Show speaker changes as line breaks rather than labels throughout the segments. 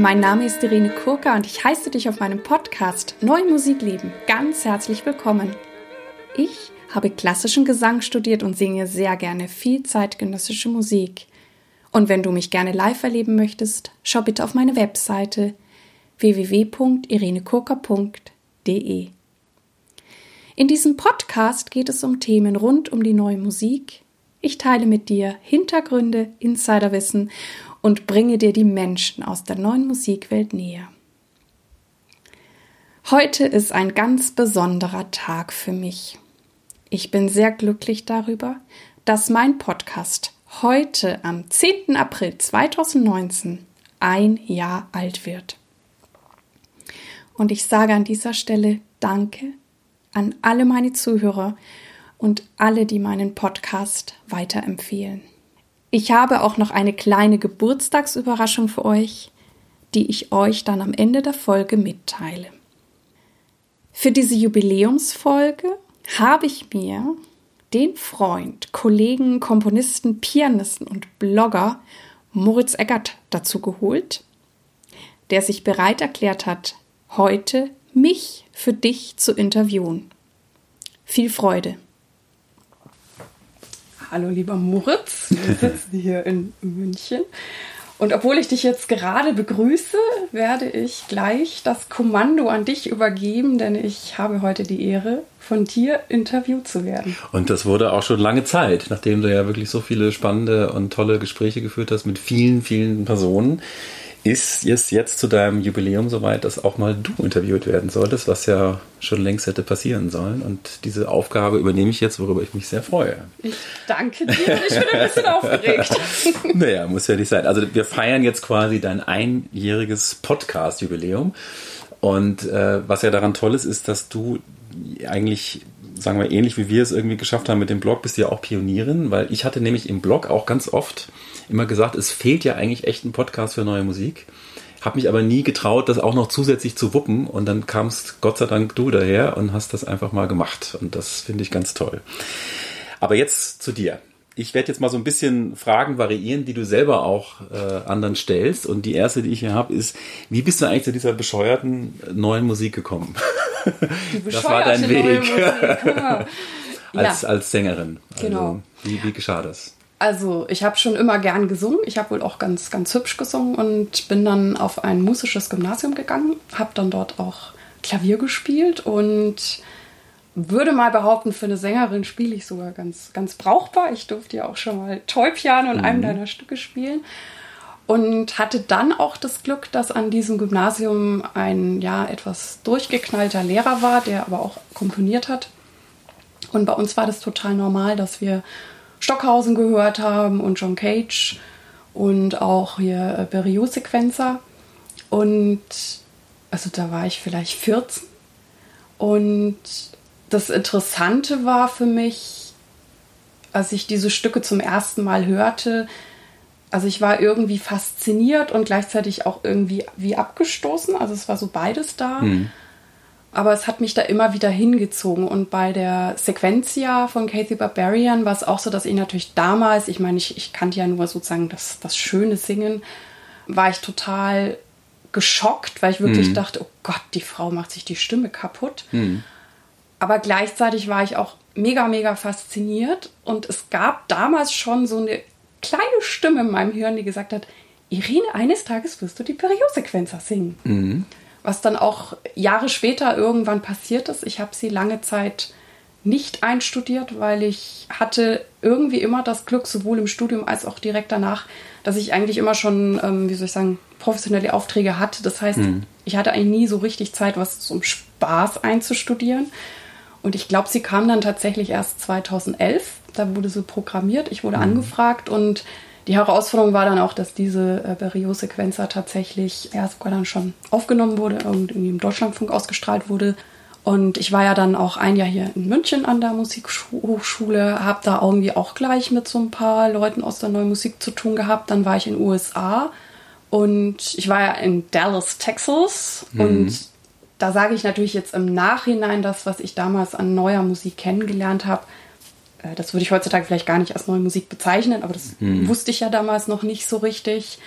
Mein Name ist Irene Kurka und ich heiße dich auf meinem Podcast Neue Musik leben ganz herzlich willkommen. Ich habe klassischen Gesang studiert und singe sehr gerne viel zeitgenössische Musik. Und wenn du mich gerne live erleben möchtest, schau bitte auf meine Webseite www.irenekurka.de. In diesem Podcast geht es um Themen rund um die neue Musik. Ich teile mit dir Hintergründe, Insiderwissen und bringe dir die Menschen aus der neuen Musikwelt näher. Heute ist ein ganz besonderer Tag für mich. Ich bin sehr glücklich darüber, dass mein Podcast heute am 10. April 2019 ein Jahr alt wird. Und ich sage an dieser Stelle Danke an alle meine Zuhörer und alle, die meinen Podcast weiterempfehlen. Ich habe auch noch eine kleine Geburtstagsüberraschung für euch, die ich euch dann am Ende der Folge mitteile. Für diese Jubiläumsfolge habe ich mir den Freund, Kollegen, Komponisten, Pianisten und Blogger Moritz Eggert dazu geholt, der sich bereit erklärt hat, heute mich für dich zu interviewen. Viel Freude!
Hallo lieber Moritz, wir sitzen hier in München. Und obwohl ich dich jetzt gerade begrüße, werde ich gleich das Kommando an dich übergeben, denn ich habe heute die Ehre, von dir interviewt zu werden.
Und das wurde auch schon lange Zeit, nachdem du ja wirklich so viele spannende und tolle Gespräche geführt hast mit vielen, vielen Personen ist es jetzt zu deinem Jubiläum soweit, dass auch mal du interviewt werden solltest, was ja schon längst hätte passieren sollen. Und diese Aufgabe übernehme ich jetzt, worüber ich mich sehr freue.
Ich danke dir ich bin ein bisschen aufgeregt.
naja, muss ja nicht sein. Also wir feiern jetzt quasi dein einjähriges Podcast-Jubiläum. Und äh, was ja daran toll ist, ist, dass du eigentlich sagen wir, ähnlich wie wir es irgendwie geschafft haben mit dem Blog, bist du ja auch Pionierin, weil ich hatte nämlich im Blog auch ganz oft immer gesagt, es fehlt ja eigentlich echt ein Podcast für neue Musik. Hab mich aber nie getraut, das auch noch zusätzlich zu wuppen und dann kamst Gott sei Dank du daher und hast das einfach mal gemacht und das finde ich ganz toll. Aber jetzt zu dir. Ich werde jetzt mal so ein bisschen Fragen variieren, die du selber auch äh, anderen stellst. Und die erste, die ich hier habe, ist, wie bist du eigentlich zu dieser bescheuerten neuen Musik gekommen? das war dein Weg. als, ja. als Sängerin. Also, genau. Wie, wie geschah das?
Also, ich habe schon immer gern gesungen. Ich habe wohl auch ganz, ganz hübsch gesungen und bin dann auf ein musisches Gymnasium gegangen, habe dann dort auch Klavier gespielt und würde mal behaupten, für eine Sängerin spiele ich sogar ganz, ganz brauchbar. Ich durfte ja auch schon mal Toy-Piano in mhm. einem deiner Stücke spielen und hatte dann auch das Glück, dass an diesem Gymnasium ein ja etwas durchgeknallter Lehrer war, der aber auch komponiert hat. Und bei uns war das total normal, dass wir Stockhausen gehört haben und John Cage und auch hier äh, Berriot-Sequenzer. Und also da war ich vielleicht 14. Und das Interessante war für mich, als ich diese Stücke zum ersten Mal hörte, also ich war irgendwie fasziniert und gleichzeitig auch irgendwie wie abgestoßen. Also es war so beides da. Mhm. Aber es hat mich da immer wieder hingezogen. Und bei der Sequentia von Kathy Barbarian war es auch so, dass ich natürlich damals, ich meine, ich, ich kannte ja nur sozusagen das, das schöne Singen, war ich total geschockt, weil ich wirklich mhm. dachte, oh Gott, die Frau macht sich die Stimme kaputt. Mhm. Aber gleichzeitig war ich auch mega, mega fasziniert. Und es gab damals schon so eine kleine Stimme in meinem Hirn, die gesagt hat, Irene, eines Tages wirst du die Periosequenzer singen. Mhm. Was dann auch Jahre später irgendwann passiert ist. Ich habe sie lange Zeit nicht einstudiert, weil ich hatte irgendwie immer das Glück, sowohl im Studium als auch direkt danach, dass ich eigentlich immer schon, ähm, wie soll ich sagen, professionelle Aufträge hatte. Das heißt, mhm. ich hatte eigentlich nie so richtig Zeit, was zum Spaß einzustudieren. Und ich glaube, sie kam dann tatsächlich erst 2011 da wurde sie programmiert, ich wurde mhm. angefragt und die Herausforderung war dann auch, dass diese äh, Berriot-Sequenzer tatsächlich ja, sogar dann schon aufgenommen wurde irgendwie im Deutschlandfunk ausgestrahlt wurde. Und ich war ja dann auch ein Jahr hier in München an der Musikhochschule, habe da irgendwie auch gleich mit so ein paar Leuten aus der neuen Musik zu tun gehabt. Dann war ich in den USA und ich war ja in Dallas, Texas. Mhm. Und da sage ich natürlich jetzt im Nachhinein das, was ich damals an neuer Musik kennengelernt habe, äh, das würde ich heutzutage vielleicht gar nicht als neue Musik bezeichnen, aber das hm. wusste ich ja damals noch nicht so richtig.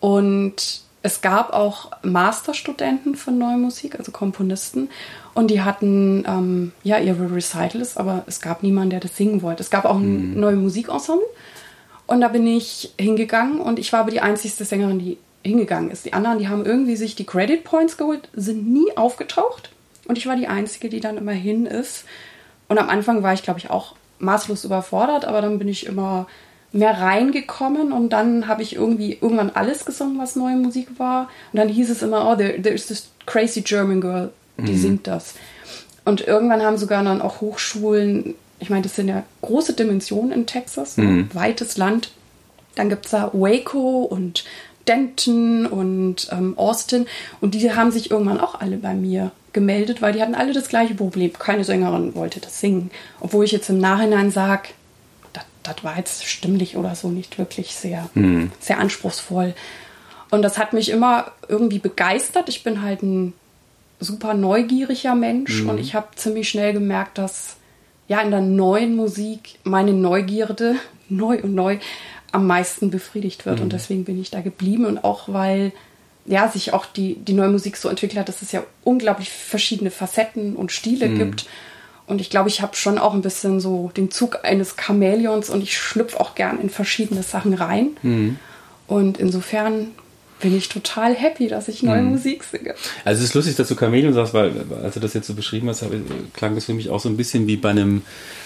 Und es gab auch Masterstudenten von Neue Musik, also Komponisten, und die hatten ähm, ja ihre Recitals, aber es gab niemanden, der das singen wollte. Es gab auch ein mhm. neue Musikensemble und da bin ich hingegangen und ich war aber die einzigste Sängerin, die hingegangen ist. Die anderen, die haben irgendwie sich die Credit Points geholt, sind nie aufgetaucht und ich war die Einzige, die dann immer hin ist. Und am Anfang war ich, glaube ich, auch maßlos überfordert, aber dann bin ich immer mehr reingekommen und dann habe ich irgendwie irgendwann alles gesungen, was neue Musik war. Und dann hieß es immer, oh, there, there is this crazy German girl, die mhm. singt das. Und irgendwann haben sogar dann auch Hochschulen, ich meine, das sind ja große Dimensionen in Texas, mhm. weites Land. Dann gibt es da Waco und Denton und ähm, Austin und die haben sich irgendwann auch alle bei mir gemeldet, weil die hatten alle das gleiche Problem. Keine Sängerin wollte das singen. Obwohl ich jetzt im Nachhinein sage, das war jetzt stimmlich oder so nicht wirklich sehr, mhm. sehr anspruchsvoll. Und das hat mich immer irgendwie begeistert. Ich bin halt ein super neugieriger Mensch mhm. und ich habe ziemlich schnell gemerkt, dass ja in der neuen Musik meine Neugierde neu und neu am meisten befriedigt wird. Mhm. Und deswegen bin ich da geblieben und auch weil ja, sich auch die, die neue Musik so entwickelt hat, dass es ja unglaublich verschiedene Facetten und Stile mhm. gibt. Und ich glaube, ich habe schon auch ein bisschen so den Zug eines Chamäleons und ich schlüpfe auch gern in verschiedene Sachen rein. Mhm. Und insofern bin ich total happy, dass ich neue mhm. Musik singe.
Also es ist lustig, dass du Chamäleon sagst, weil als du das jetzt so beschrieben hast, klang das für mich auch so ein bisschen wie bei einem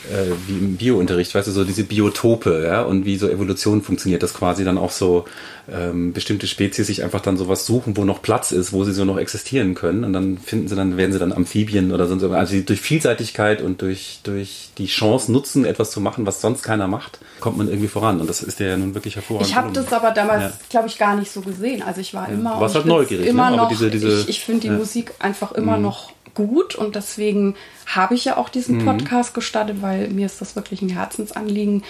äh, wie im Biounterricht, weißt du, so diese Biotope, ja, und wie so Evolution funktioniert, dass quasi dann auch so ähm, bestimmte Spezies sich einfach dann sowas suchen, wo noch Platz ist, wo sie so noch existieren können und dann finden sie dann, werden sie dann Amphibien oder sonst irgendwas. Also durch Vielseitigkeit und durch, durch die Chance nutzen, etwas zu machen, was sonst keiner macht, kommt man irgendwie voran und das ist ja nun wirklich hervorragend.
Ich habe das aber damals, ja. glaube ich, gar nicht so gesehen. Also ich war ja. immer...
Du warst halt neugierig,
immer ne? noch, diese, diese, ich, ich finde die ja. Musik einfach immer mhm. noch gut und deswegen habe ich ja auch diesen mhm. Podcast gestartet, weil mir ist das wirklich ein Herzensanliegen,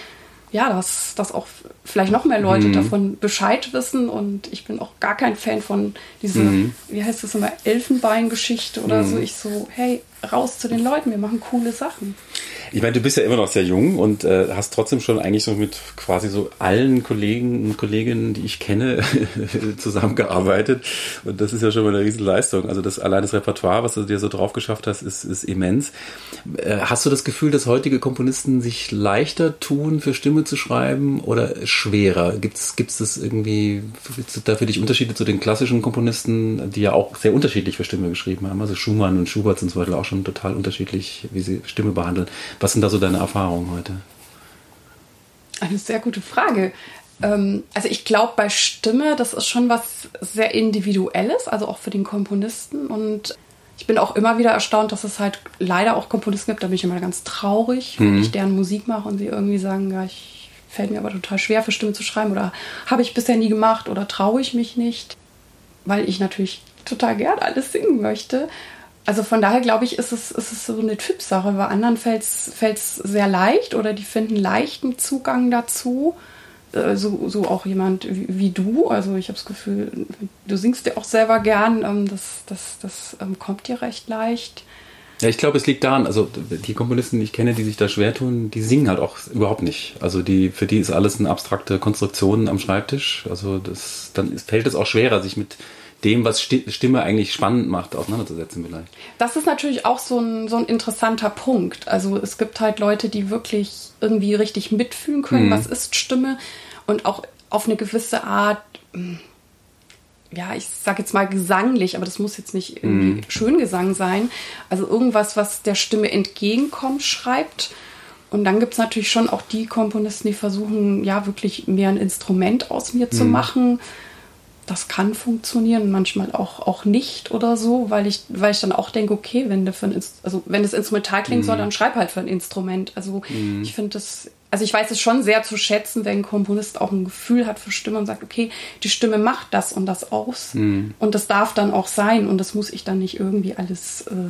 ja, dass, dass auch vielleicht noch mehr Leute mhm. davon Bescheid wissen und ich bin auch gar kein Fan von dieser, mhm. wie heißt das immer, Elfenbeingeschichte oder so. Mhm. Ich so, hey, raus zu den Leuten, wir machen coole Sachen.
Ich meine, du bist ja immer noch sehr jung und äh, hast trotzdem schon eigentlich so mit quasi so allen Kollegen und Kolleginnen, die ich kenne, zusammengearbeitet. Und das ist ja schon mal eine Riesenleistung. Also das allein das Repertoire, was du dir so drauf geschafft hast, ist, ist immens. Äh, hast du das Gefühl, dass heutige Komponisten sich leichter tun, für Stimme zu schreiben oder schwerer? Gibt es das irgendwie, da für dich Unterschiede zu den klassischen Komponisten, die ja auch sehr unterschiedlich für Stimme geschrieben haben? Also Schumann und Schubert sind zum Beispiel auch schon total unterschiedlich, wie sie Stimme behandeln. Was sind da so deine Erfahrungen heute?
Eine sehr gute Frage. Ähm, also ich glaube, bei Stimme, das ist schon was sehr Individuelles, also auch für den Komponisten. Und ich bin auch immer wieder erstaunt, dass es halt leider auch Komponisten gibt, da bin ich immer ganz traurig, wenn mhm. ich deren Musik mache und sie irgendwie sagen, ja, ich fällt mir aber total schwer für Stimme zu schreiben oder habe ich bisher nie gemacht oder traue ich mich nicht, weil ich natürlich total gern alles singen möchte also von daher glaube ich, ist es, ist es so eine Typsache. Bei anderen fällt es sehr leicht oder die finden leichten Zugang dazu. Äh, so, so auch jemand wie, wie du. Also ich habe das Gefühl, du singst ja auch selber gern. Ähm, das das, das ähm, kommt dir recht leicht.
Ja, ich glaube, es liegt daran, also die Komponisten, die ich kenne, die sich da schwer tun, die singen halt auch überhaupt nicht. Also die, für die ist alles eine abstrakte Konstruktion am Schreibtisch. Also das, dann fällt es auch schwerer, sich mit dem, was Stimme eigentlich spannend macht, auseinanderzusetzen vielleicht.
Das ist natürlich auch so ein, so ein interessanter Punkt. Also es gibt halt Leute, die wirklich irgendwie richtig mitfühlen können, mhm. was ist Stimme und auch auf eine gewisse Art, hm, ja, ich sag jetzt mal gesanglich, aber das muss jetzt nicht irgendwie mhm. Schöngesang sein. Also irgendwas, was der Stimme entgegenkommt, schreibt. Und dann gibt es natürlich schon auch die Komponisten, die versuchen, ja, wirklich mehr ein Instrument aus mir mhm. zu machen das kann funktionieren, manchmal auch, auch nicht oder so, weil ich, weil ich dann auch denke, okay, wenn du für ein, also wenn das Instrumental klingen mhm. soll, dann schreib halt für ein Instrument. Also mhm. ich finde das, also ich weiß es schon sehr zu schätzen, wenn ein Komponist auch ein Gefühl hat für Stimme und sagt, okay, die Stimme macht das und das aus. Mhm. Und das darf dann auch sein und das muss ich dann nicht irgendwie alles äh,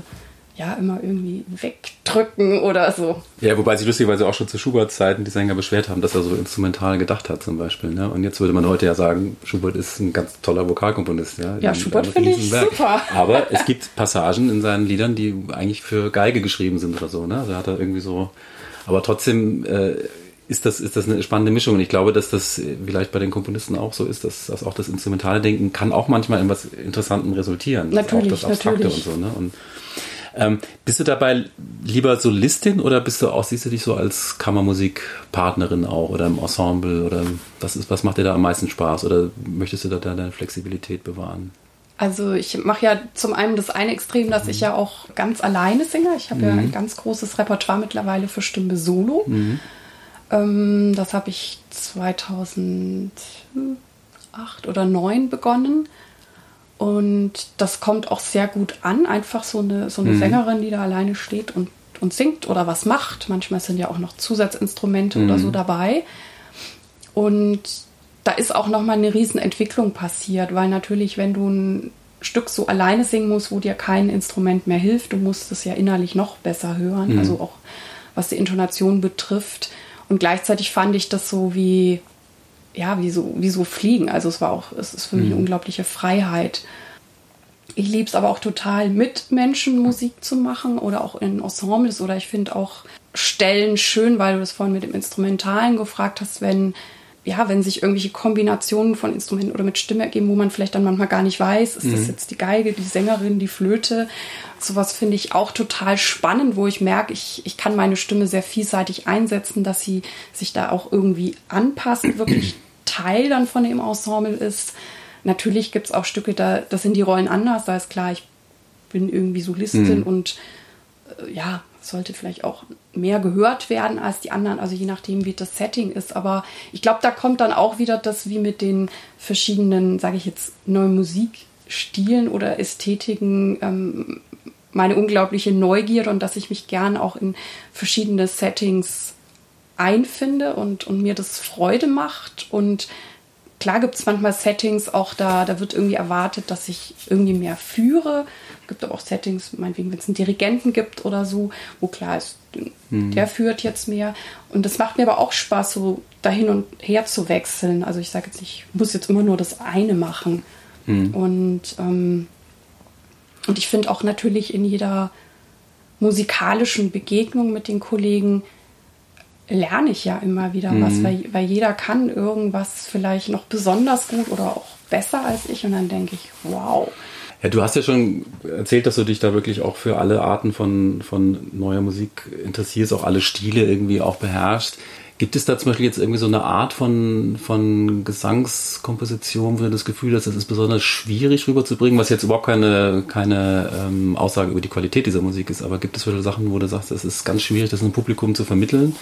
ja immer irgendwie wegdrücken oder so.
Ja, wobei sich lustigerweise auch schon zu Schuberts Zeiten die Sänger beschwert haben, dass er so instrumental gedacht hat zum Beispiel. Ne? Und jetzt würde man heute ja sagen, Schubert ist ein ganz toller Vokalkomponist. Ja,
ja Schubert finde ich super.
Aber es gibt Passagen in seinen Liedern, die eigentlich für Geige geschrieben sind oder so. Ne? Also hat er irgendwie so, aber trotzdem äh, ist das, ist das eine spannende Mischung. Und ich glaube, dass das vielleicht bei den Komponisten auch so ist, dass, dass auch das instrumentale Denken kann auch manchmal in was Interessanten resultieren.
Natürlich,
auch das Abstrakte
natürlich.
und so. Ne? Und, ähm, bist du dabei lieber Solistin oder bist du auch, siehst du dich so als Kammermusikpartnerin auch oder im Ensemble oder was ist, was macht dir da am meisten Spaß oder möchtest du da deine Flexibilität bewahren?
Also ich mache ja zum einen das eine Extrem, dass ich ja auch ganz alleine singe. Ich habe ja ein ganz großes Repertoire mittlerweile für Stimme Solo. Ähm, das habe ich 2008 oder 2009 begonnen. Und das kommt auch sehr gut an. Einfach so eine, so eine Sängerin, die da alleine steht und, und singt oder was macht. Manchmal sind ja auch noch Zusatzinstrumente oder so dabei. Und da ist auch nochmal eine Riesenentwicklung passiert, weil natürlich, wenn du ein Stück so alleine singen musst, wo dir kein Instrument mehr hilft, du musst es ja innerlich noch besser hören, also auch was die Intonation betrifft. Und gleichzeitig fand ich das so wie, ja, wie so, wie so Fliegen. Also es war auch, es ist für mich eine unglaubliche Freiheit. Ich liebe es aber auch total, mit Menschen Musik zu machen oder auch in Ensembles oder ich finde auch Stellen schön, weil du das vorhin mit dem Instrumentalen gefragt hast, wenn ja, wenn sich irgendwelche Kombinationen von Instrumenten oder mit Stimme ergeben, wo man vielleicht dann manchmal gar nicht weiß, ist das jetzt die Geige, die Sängerin, die Flöte. Sowas finde ich auch total spannend, wo ich merke, ich, ich kann meine Stimme sehr vielseitig einsetzen, dass sie sich da auch irgendwie anpasst, wirklich Teil dann von dem Ensemble ist. Natürlich gibt es auch Stücke, da das sind die Rollen anders, da ist klar, ich bin irgendwie Solistin und äh, ja, sollte vielleicht auch mehr gehört werden als die anderen, also je nachdem, wie das Setting ist. Aber ich glaube, da kommt dann auch wieder das wie mit den verschiedenen, sage ich jetzt, neuen Musikstilen oder Ästhetiken, ähm, meine unglaubliche Neugierde und dass ich mich gern auch in verschiedene Settings einfinde und, und mir das Freude macht. Und klar gibt es manchmal Settings, auch da, da wird irgendwie erwartet, dass ich irgendwie mehr führe. Es gibt aber auch Settings, meinetwegen, wenn es einen Dirigenten gibt oder so, wo klar ist, der führt jetzt mehr. Und das macht mir aber auch Spaß, so dahin und her zu wechseln. Also ich sage jetzt nicht, ich muss jetzt immer nur das eine machen. Und, ähm, und ich finde auch natürlich in jeder musikalischen Begegnung mit den Kollegen lerne ich ja immer wieder was, weil, weil jeder kann irgendwas vielleicht noch besonders gut oder auch besser als ich und dann denke ich, wow.
Ja, du hast ja schon erzählt, dass du dich da wirklich auch für alle Arten von, von neuer Musik interessierst, auch alle Stile irgendwie auch beherrschst. Gibt es da zum Beispiel jetzt irgendwie so eine Art von, von Gesangskomposition, wo du das Gefühl hast, das ist besonders schwierig rüberzubringen, was jetzt überhaupt keine, keine ähm, Aussage über die Qualität dieser Musik ist, aber gibt es viele Sachen, wo du sagst, es ist ganz schwierig, das einem Publikum zu vermitteln?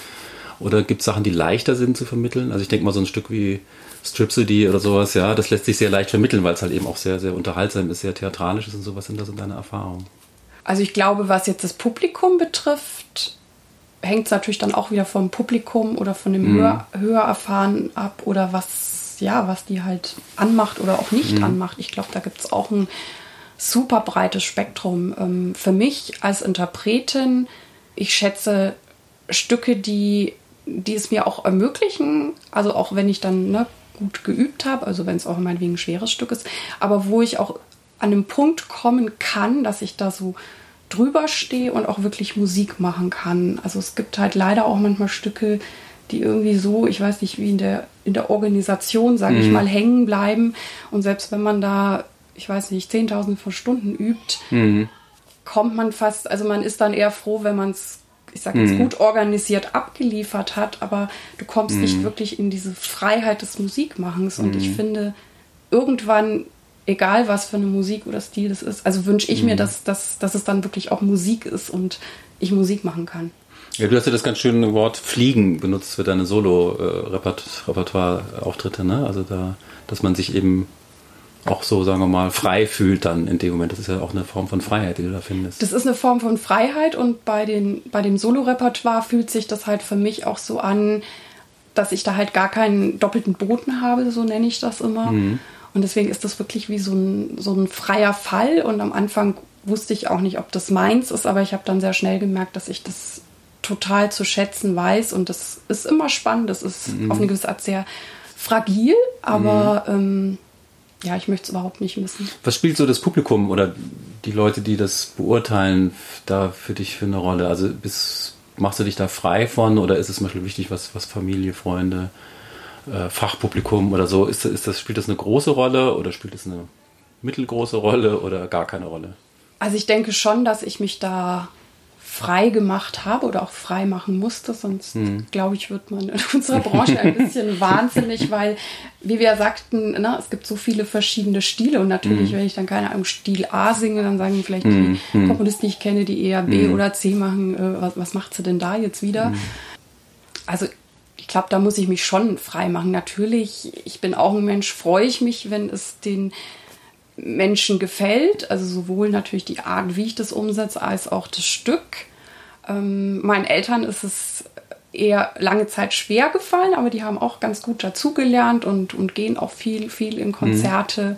Oder gibt es Sachen, die leichter sind zu vermitteln? Also ich denke mal so ein Stück wie Stripsody oder sowas, ja, das lässt sich sehr leicht vermitteln, weil es halt eben auch sehr, sehr unterhaltsam ist, sehr theatralisch ist und sowas. Sind das so deine Erfahrungen?
Also ich glaube, was jetzt das Publikum betrifft, hängt es natürlich dann auch wieder vom Publikum oder von dem Hör Hörerfahren ab oder was, ja, was die halt anmacht oder auch nicht anmacht. Ich glaube, da gibt es auch ein super breites Spektrum. Ähm, für mich als Interpretin, ich schätze Stücke, die, die es mir auch ermöglichen, also auch wenn ich dann ne, gut geübt habe, also wenn es auch meinetwegen ein schweres Stück ist, aber wo ich auch an einem Punkt kommen kann, dass ich da so drüber stehe und auch wirklich Musik machen kann. Also es gibt halt leider auch manchmal Stücke, die irgendwie so, ich weiß nicht, wie in der, in der Organisation, sage ich mal, hängen bleiben. Und selbst wenn man da, ich weiß nicht, 10.000 von Stunden übt, kommt man fast, also man ist dann eher froh, wenn man es, ich sage jetzt gut organisiert abgeliefert hat, aber du kommst nicht wirklich in diese Freiheit des Musikmachens. Und ich finde, irgendwann, egal was für eine Musik oder Stil das ist, also wünsche ich mir, dass, dass, dass es dann wirklich auch Musik ist und ich Musik machen kann.
Ja, du hast ja das ganz schöne Wort Fliegen benutzt für deine Solo-Repertoire-Auftritte, ne? Also da, dass man sich eben auch so, sagen wir mal, frei fühlt dann in dem Moment. Das ist ja auch eine Form von Freiheit, die du da findest.
Das ist eine Form von Freiheit und bei, den, bei dem Solo-Repertoire fühlt sich das halt für mich auch so an, dass ich da halt gar keinen doppelten Boden habe, so nenne ich das immer. Und deswegen ist das wirklich wie so ein, so ein freier Fall. Und am Anfang wusste ich auch nicht, ob das meins ist, aber ich habe dann sehr schnell gemerkt, dass ich das total zu schätzen weiß. Und das ist immer spannend. Das ist auf eine gewisse Art sehr fragil, aber ähm, ja, ich möchte es überhaupt nicht missen.
Was spielt so das Publikum oder die Leute, die das beurteilen, da für dich für eine Rolle? Also bis, machst du dich da frei von oder ist es zum Beispiel wichtig, was, was Familie, Freunde, äh, Fachpublikum oder so, ist, ist das, spielt das eine große Rolle oder spielt das eine mittelgroße Rolle oder gar keine Rolle?
Also ich denke schon, dass ich mich da frei gemacht habe oder auch frei machen musste, sonst hm. glaube ich, wird man in unserer Branche ein bisschen wahnsinnig, weil, wie wir sagten, na, ne, es gibt so viele verschiedene Stile und natürlich, hm. wenn ich dann keine Ahnung, Stil A singe, dann sagen vielleicht hm. die hm. Komponisten, die ich kenne, die eher B hm. oder C machen, äh, was, was macht sie denn da jetzt wieder? Hm. Also ich glaube, da muss ich mich schon frei machen. Natürlich, ich bin auch ein Mensch, freue ich mich, wenn es den Menschen gefällt. Also sowohl natürlich die Art, wie ich das umsetze, als auch das Stück. Ähm, meinen Eltern ist es eher lange Zeit schwer gefallen, aber die haben auch ganz gut dazugelernt und, und gehen auch viel, viel in Konzerte. Mhm.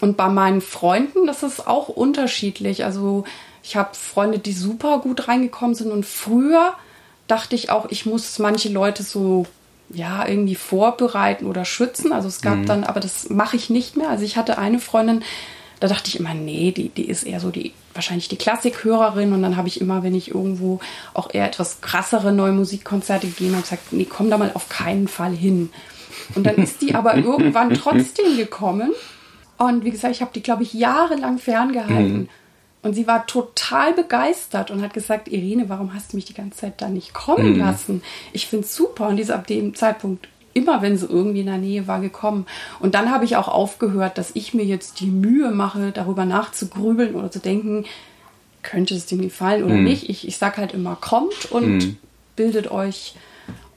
Und bei meinen Freunden, das ist auch unterschiedlich. Also ich habe Freunde, die super gut reingekommen sind und früher dachte ich auch, ich muss manche Leute so ja, irgendwie vorbereiten oder schützen. Also es gab mhm. dann, aber das mache ich nicht mehr. Also ich hatte eine Freundin, da dachte ich immer, nee, die, die ist eher so die, wahrscheinlich die Klassikhörerin. Und dann habe ich immer, wenn ich irgendwo auch eher etwas krassere neue Musikkonzerte gegeben habe, gesagt, nee, komm da mal auf keinen Fall hin. Und dann ist die aber irgendwann trotzdem gekommen. Und wie gesagt, ich habe die, glaube ich, jahrelang ferngehalten. Mhm. Und sie war total begeistert und hat gesagt, Irene, warum hast du mich die ganze Zeit da nicht kommen mhm. lassen? Ich finde es super. Und die ist ab dem Zeitpunkt immer, wenn sie irgendwie in der Nähe war, gekommen. Und dann habe ich auch aufgehört, dass ich mir jetzt die Mühe mache, darüber nachzugrübeln oder zu denken, könnte es dem gefallen oder mhm. nicht. Ich, ich sage halt immer, kommt und mhm. bildet euch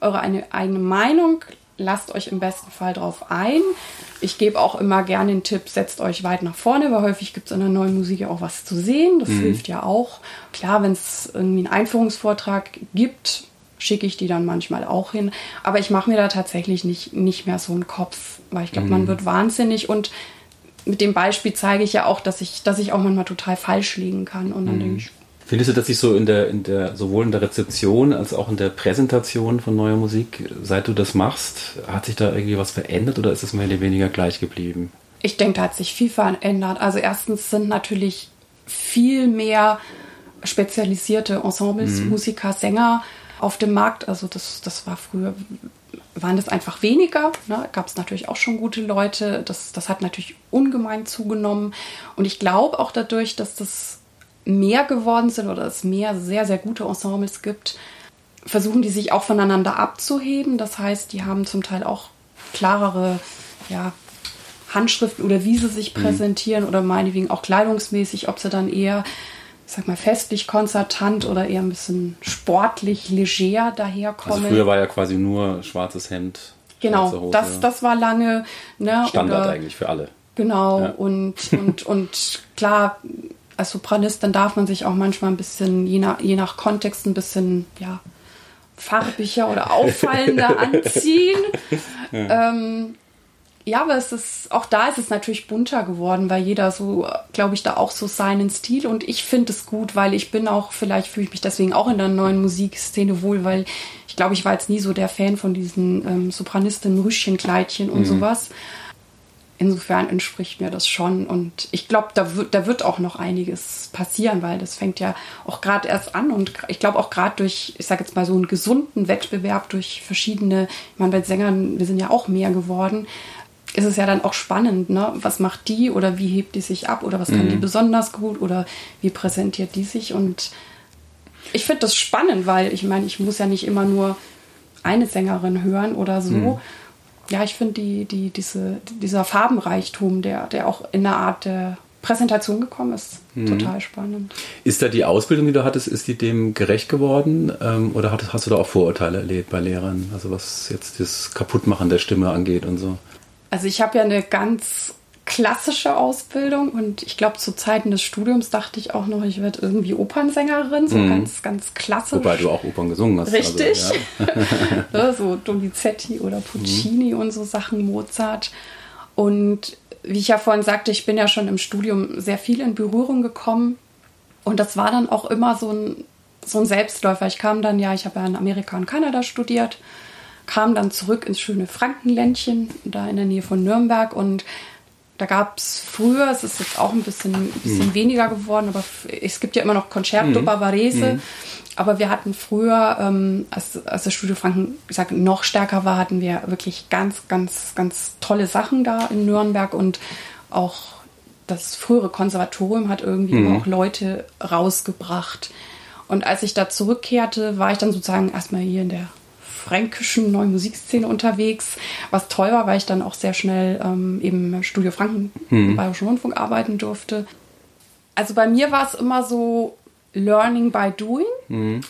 eure eine, eigene Meinung, lasst euch im besten Fall drauf ein. Ich gebe auch immer gerne den Tipp, setzt euch weit nach vorne, weil häufig gibt es in der neuen Musik ja auch was zu sehen. Das mhm. hilft ja auch. Klar, wenn es irgendwie einen Einführungsvortrag gibt, schicke ich die dann manchmal auch hin. Aber ich mache mir da tatsächlich nicht, nicht mehr so einen Kopf, weil ich glaube, mhm. man wird wahnsinnig und mit dem Beispiel zeige ich ja auch, dass ich, dass ich auch manchmal total falsch liegen kann. Und dann mhm. denke ich,
Findest du, dass sich so in der, in der, sowohl in der Rezeption als auch in der Präsentation von neuer Musik, seit du das machst, hat sich da irgendwie was verändert oder ist es mehr oder weniger gleich geblieben?
Ich denke, da hat sich viel verändert. Also erstens sind natürlich viel mehr spezialisierte Ensembles, mhm. Musiker, Sänger auf dem Markt. Also das, das war früher, waren das einfach weniger. Ne? Gab es natürlich auch schon gute Leute. Das, das hat natürlich ungemein zugenommen. Und ich glaube auch dadurch, dass das mehr geworden sind oder es mehr sehr, sehr gute Ensembles gibt, versuchen die sich auch voneinander abzuheben. Das heißt, die haben zum Teil auch klarere ja, Handschriften oder wie sie sich mhm. präsentieren oder meinetwegen auch kleidungsmäßig, ob sie dann eher, ich sag mal, festlich konzertant oder eher ein bisschen sportlich, leger daherkommen.
Also früher war ja quasi nur schwarzes Hemd.
Genau, das, das war lange.
Ne, Standard oder, eigentlich für alle.
Genau, ja. und, und, und klar, als Sopranistin darf man sich auch manchmal ein bisschen, je nach, je nach Kontext, ein bisschen, ja, farbiger oder auffallender anziehen. Ja. Ähm, ja, aber es ist, auch da ist es natürlich bunter geworden, weil jeder so, glaube ich, da auch so seinen Stil und ich finde es gut, weil ich bin auch, vielleicht fühle ich mich deswegen auch in der neuen Musikszene wohl, weil ich glaube, ich war jetzt nie so der Fan von diesen ähm, Sopranistin-Rüschchenkleidchen und mhm. sowas insofern entspricht mir das schon. Und ich glaube, da wird, da wird auch noch einiges passieren, weil das fängt ja auch gerade erst an. Und ich glaube auch gerade durch, ich sage jetzt mal so einen gesunden Wettbewerb durch verschiedene, ich meine, bei Sängern, wir sind ja auch mehr geworden, ist es ja dann auch spannend, ne? Was macht die oder wie hebt die sich ab oder was kann mhm. die besonders gut oder wie präsentiert die sich? Und ich finde das spannend, weil ich meine, ich muss ja nicht immer nur eine Sängerin hören oder so. Mhm ja, ich finde die, die, diese, dieser Farbenreichtum, der, der auch in der Art der Präsentation gekommen ist, mhm. total spannend.
Ist da die Ausbildung, die du hattest, ist die dem gerecht geworden? Ähm, oder hast, hast du da auch Vorurteile erlebt bei Lehrern? Also was jetzt das Kaputtmachen der Stimme angeht und so?
Also ich habe ja eine ganz klassische Ausbildung und ich glaube, zu Zeiten des Studiums dachte ich auch noch, ich werde irgendwie Opernsängerin, so mhm. ganz, ganz klassisch.
Wobei du auch Opern gesungen hast.
Also, Richtig. Also, ja. so Donizetti oder Puccini mhm. und so Sachen, Mozart. Und wie ich ja vorhin sagte, ich bin ja schon im Studium sehr viel in Berührung gekommen und das war dann auch immer so ein, so ein Selbstläufer. Ich kam dann ja, ich habe ja in Amerika und Kanada studiert, kam dann zurück ins schöne Frankenländchen, da in der Nähe von Nürnberg und Da gab es früher, es ist jetzt auch ein bisschen, ein bisschen mhm. weniger geworden, aber es gibt ja immer noch Concerto mhm. Barbarese. Mhm. Aber wir hatten früher, ähm, als, als das Studio Franken ich sag, noch stärker war, hatten wir wirklich ganz, ganz, ganz tolle Sachen da in Nürnberg und auch das frühere Konservatorium hat irgendwie mhm. auch Leute rausgebracht. Und als ich da zurückkehrte, war ich dann sozusagen erstmal hier in der fränkischen neuen Musikszene unterwegs, was toll war, weil ich dann auch sehr schnell ähm, eben Studio Franken mhm. bei Rundfunk arbeiten durfte. Also bei mir war es immer so Learning by Doing, mhm.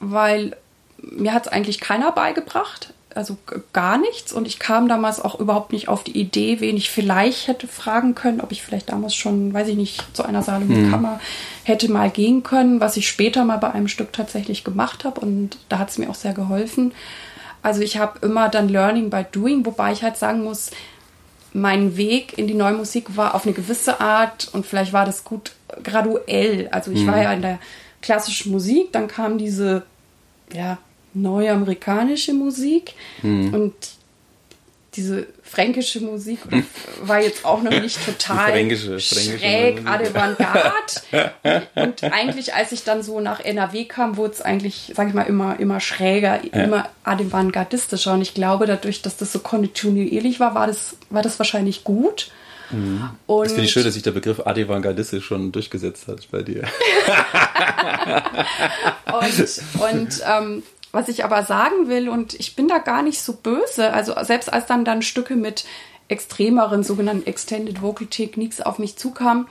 weil mir hat es eigentlich keiner beigebracht also gar nichts. Und ich kam damals auch überhaupt nicht auf die Idee, wen ich vielleicht hätte fragen können, ob ich vielleicht damals schon, weiß ich nicht, zu einer Salomon-Kammer mhm. hätte mal gehen können, was ich später mal bei einem Stück tatsächlich gemacht habe. Und da hat es mir auch sehr geholfen. Also ich habe immer dann Learning by Doing, wobei ich halt sagen muss, mein Weg in die neue Musik war auf eine gewisse Art und vielleicht war das gut graduell. Also ich mhm. war ja in der klassischen Musik, dann kam diese ja, neue amerikanische Musik hm. und diese fränkische Musik war jetzt auch noch nicht total fränkische, fränkische schräg, Avantgarde. und eigentlich, als ich dann so nach NRW kam, wurde es eigentlich, sag ich mal, immer, immer schräger, ja. immer avantgardistischer. Und ich glaube, dadurch, dass das so kontinuierlich war, war das, war das wahrscheinlich gut.
Mhm. Und das finde ich schön, dass sich der Begriff Adivangardistisch schon durchgesetzt hat bei dir.
und und ähm, was ich aber sagen will, und ich bin da gar nicht so böse, also selbst als dann dann Stücke mit extremeren sogenannten Extended Vocal Techniques auf mich zukamen,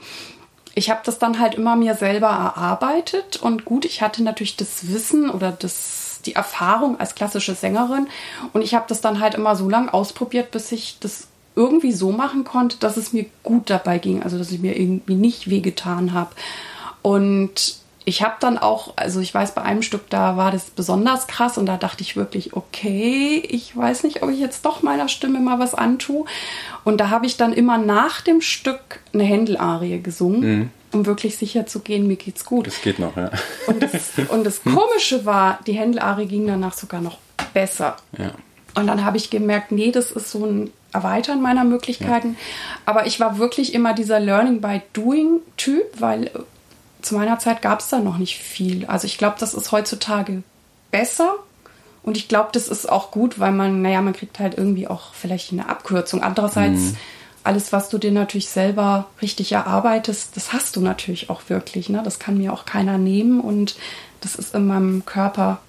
ich habe das dann halt immer mir selber erarbeitet. Und gut, ich hatte natürlich das Wissen oder das, die Erfahrung als klassische Sängerin. Und ich habe das dann halt immer so lange ausprobiert, bis ich das irgendwie so machen konnte, dass es mir gut dabei ging, also dass ich mir irgendwie nicht wehgetan habe. Und ich habe dann auch, also ich weiß, bei einem Stück, da war das besonders krass und da dachte ich wirklich, okay, ich weiß nicht, ob ich jetzt doch meiner Stimme mal was antue. Und da habe ich dann immer nach dem Stück eine Händelarie gesungen, mhm. um wirklich sicher zu gehen, mir geht's gut.
Das geht noch, ja.
Und das, und das Komische war, die Händelarie ging danach sogar noch besser. Ja. Und dann habe ich gemerkt, nee, das ist so ein Erweitern meiner Möglichkeiten. Ja. Aber ich war wirklich immer dieser Learning by Doing Typ, weil zu meiner Zeit gab es da noch nicht viel. Also ich glaube, das ist heutzutage besser. Und ich glaube, das ist auch gut, weil man, naja, man kriegt halt irgendwie auch vielleicht eine Abkürzung. Andererseits, mhm. alles, was du dir natürlich selber richtig erarbeitest, das hast du natürlich auch wirklich. Ne? Das kann mir auch keiner nehmen und das ist in meinem Körper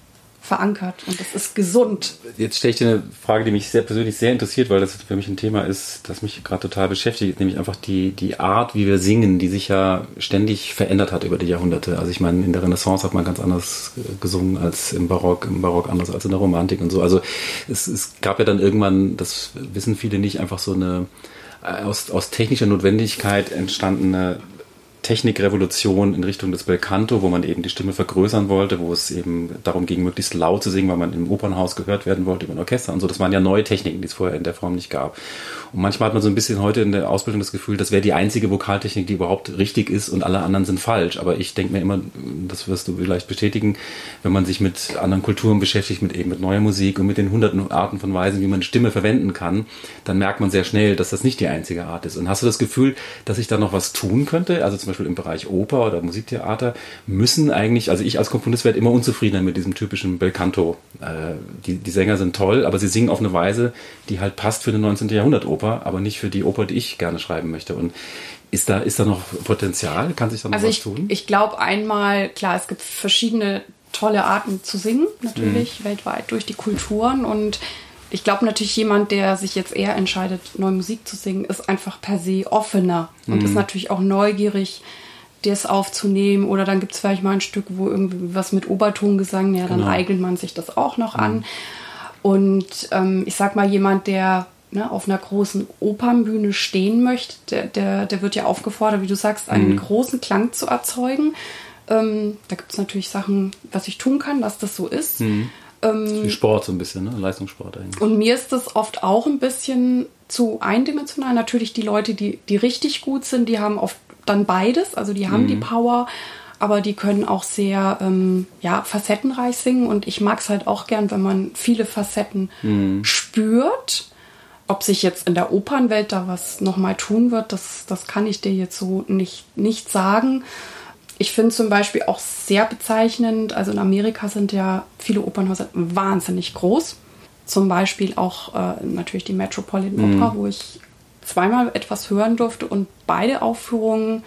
verankert und das ist gesund.
Jetzt stelle ich dir eine Frage, die mich sehr persönlich sehr interessiert, weil das für mich ein Thema ist, das mich gerade total beschäftigt, nämlich einfach die, die Art, wie wir singen, die sich ja ständig verändert hat über die Jahrhunderte. Also ich meine, in der Renaissance hat man ganz anders gesungen als im Barock, im Barock anders als in der Romantik und so. Also es, es gab ja dann irgendwann, das wissen viele nicht, einfach so eine aus, aus technischer Notwendigkeit entstandene Technikrevolution in Richtung des Belcanto, wo man eben die Stimme vergrößern wollte, wo es eben darum ging, möglichst laut zu singen, weil man im Opernhaus gehört werden wollte über ein Orchester und so. Das waren ja neue Techniken, die es vorher in der Form nicht gab. Und manchmal hat man so ein bisschen heute in der Ausbildung das Gefühl, das wäre die einzige Vokaltechnik, die überhaupt richtig ist und alle anderen sind falsch. Aber ich denke mir immer, das wirst du vielleicht bestätigen, wenn man sich mit anderen Kulturen beschäftigt, mit eben mit neuer Musik und mit den hunderten Arten von Weisen, wie man Stimme verwenden kann, dann merkt man sehr schnell, dass das nicht die einzige Art ist. Und hast du das Gefühl, dass ich da noch was tun könnte? Also zum Beispiel im Bereich Oper oder Musiktheater müssen eigentlich, also ich als Komponist werde immer unzufriedener mit diesem typischen Belcanto. Äh, die, die Sänger sind toll, aber sie singen auf eine Weise, die halt passt für eine 19. Jahrhundert Oper, aber nicht für die Oper, die ich gerne schreiben möchte. Und ist da, ist da noch Potenzial? Kann sich da noch
also
was
ich,
tun?
Ich glaube einmal, klar, es gibt verschiedene tolle Arten zu singen, natürlich mhm. weltweit durch die Kulturen und ich glaube natürlich, jemand, der sich jetzt eher entscheidet, neue Musik zu singen, ist einfach per se offener und mhm. ist natürlich auch neugierig, das aufzunehmen. Oder dann gibt es vielleicht mal ein Stück, wo irgendwie was mit Obertongesang, ja, dann genau. eigelt man sich das auch noch mhm. an. Und ähm, ich sag mal, jemand, der ne, auf einer großen Opernbühne stehen möchte, der, der, der wird ja aufgefordert, wie du sagst, einen mhm. großen Klang zu erzeugen. Ähm, da gibt es natürlich Sachen, was ich tun kann, dass das so ist.
Mhm. Ähm, Sport so ein bisschen, ne? Leistungssport eigentlich.
Und mir ist das oft auch ein bisschen zu eindimensional. Natürlich die Leute, die, die richtig gut sind, die haben oft dann beides. Also die haben mhm. die Power, aber die können auch sehr ähm, ja, facettenreich singen. Und ich mag es halt auch gern, wenn man viele Facetten mhm. spürt ob sich jetzt in der Opernwelt da was nochmal tun wird, das, das kann ich dir jetzt so nicht, nicht sagen. Ich finde zum Beispiel auch sehr bezeichnend, also in Amerika sind ja viele Opernhäuser wahnsinnig groß. Zum Beispiel auch äh, natürlich die Metropolitan mhm. Opera, wo ich zweimal etwas hören durfte und beide Aufführungen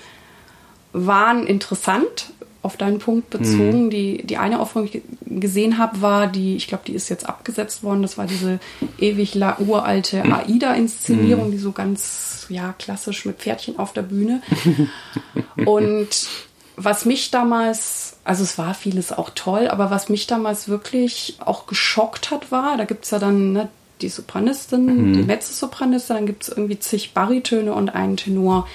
waren interessant, auf deinen Punkt bezogen. Mhm. Die, die eine Aufführung, die ich gesehen habe, war die, ich glaube, die ist jetzt abgesetzt worden. Das war diese ewig uralte AIDA-Inszenierung, mhm. die so ganz ja, klassisch mit Pferdchen auf der Bühne. Und was mich damals, also es war vieles auch toll, aber was mich damals wirklich auch geschockt hat, war, da gibt es ja dann ne, die Sopranistin, mhm. die Mezzosopranistin, dann gibt es irgendwie zig Baritöne und einen Tenor.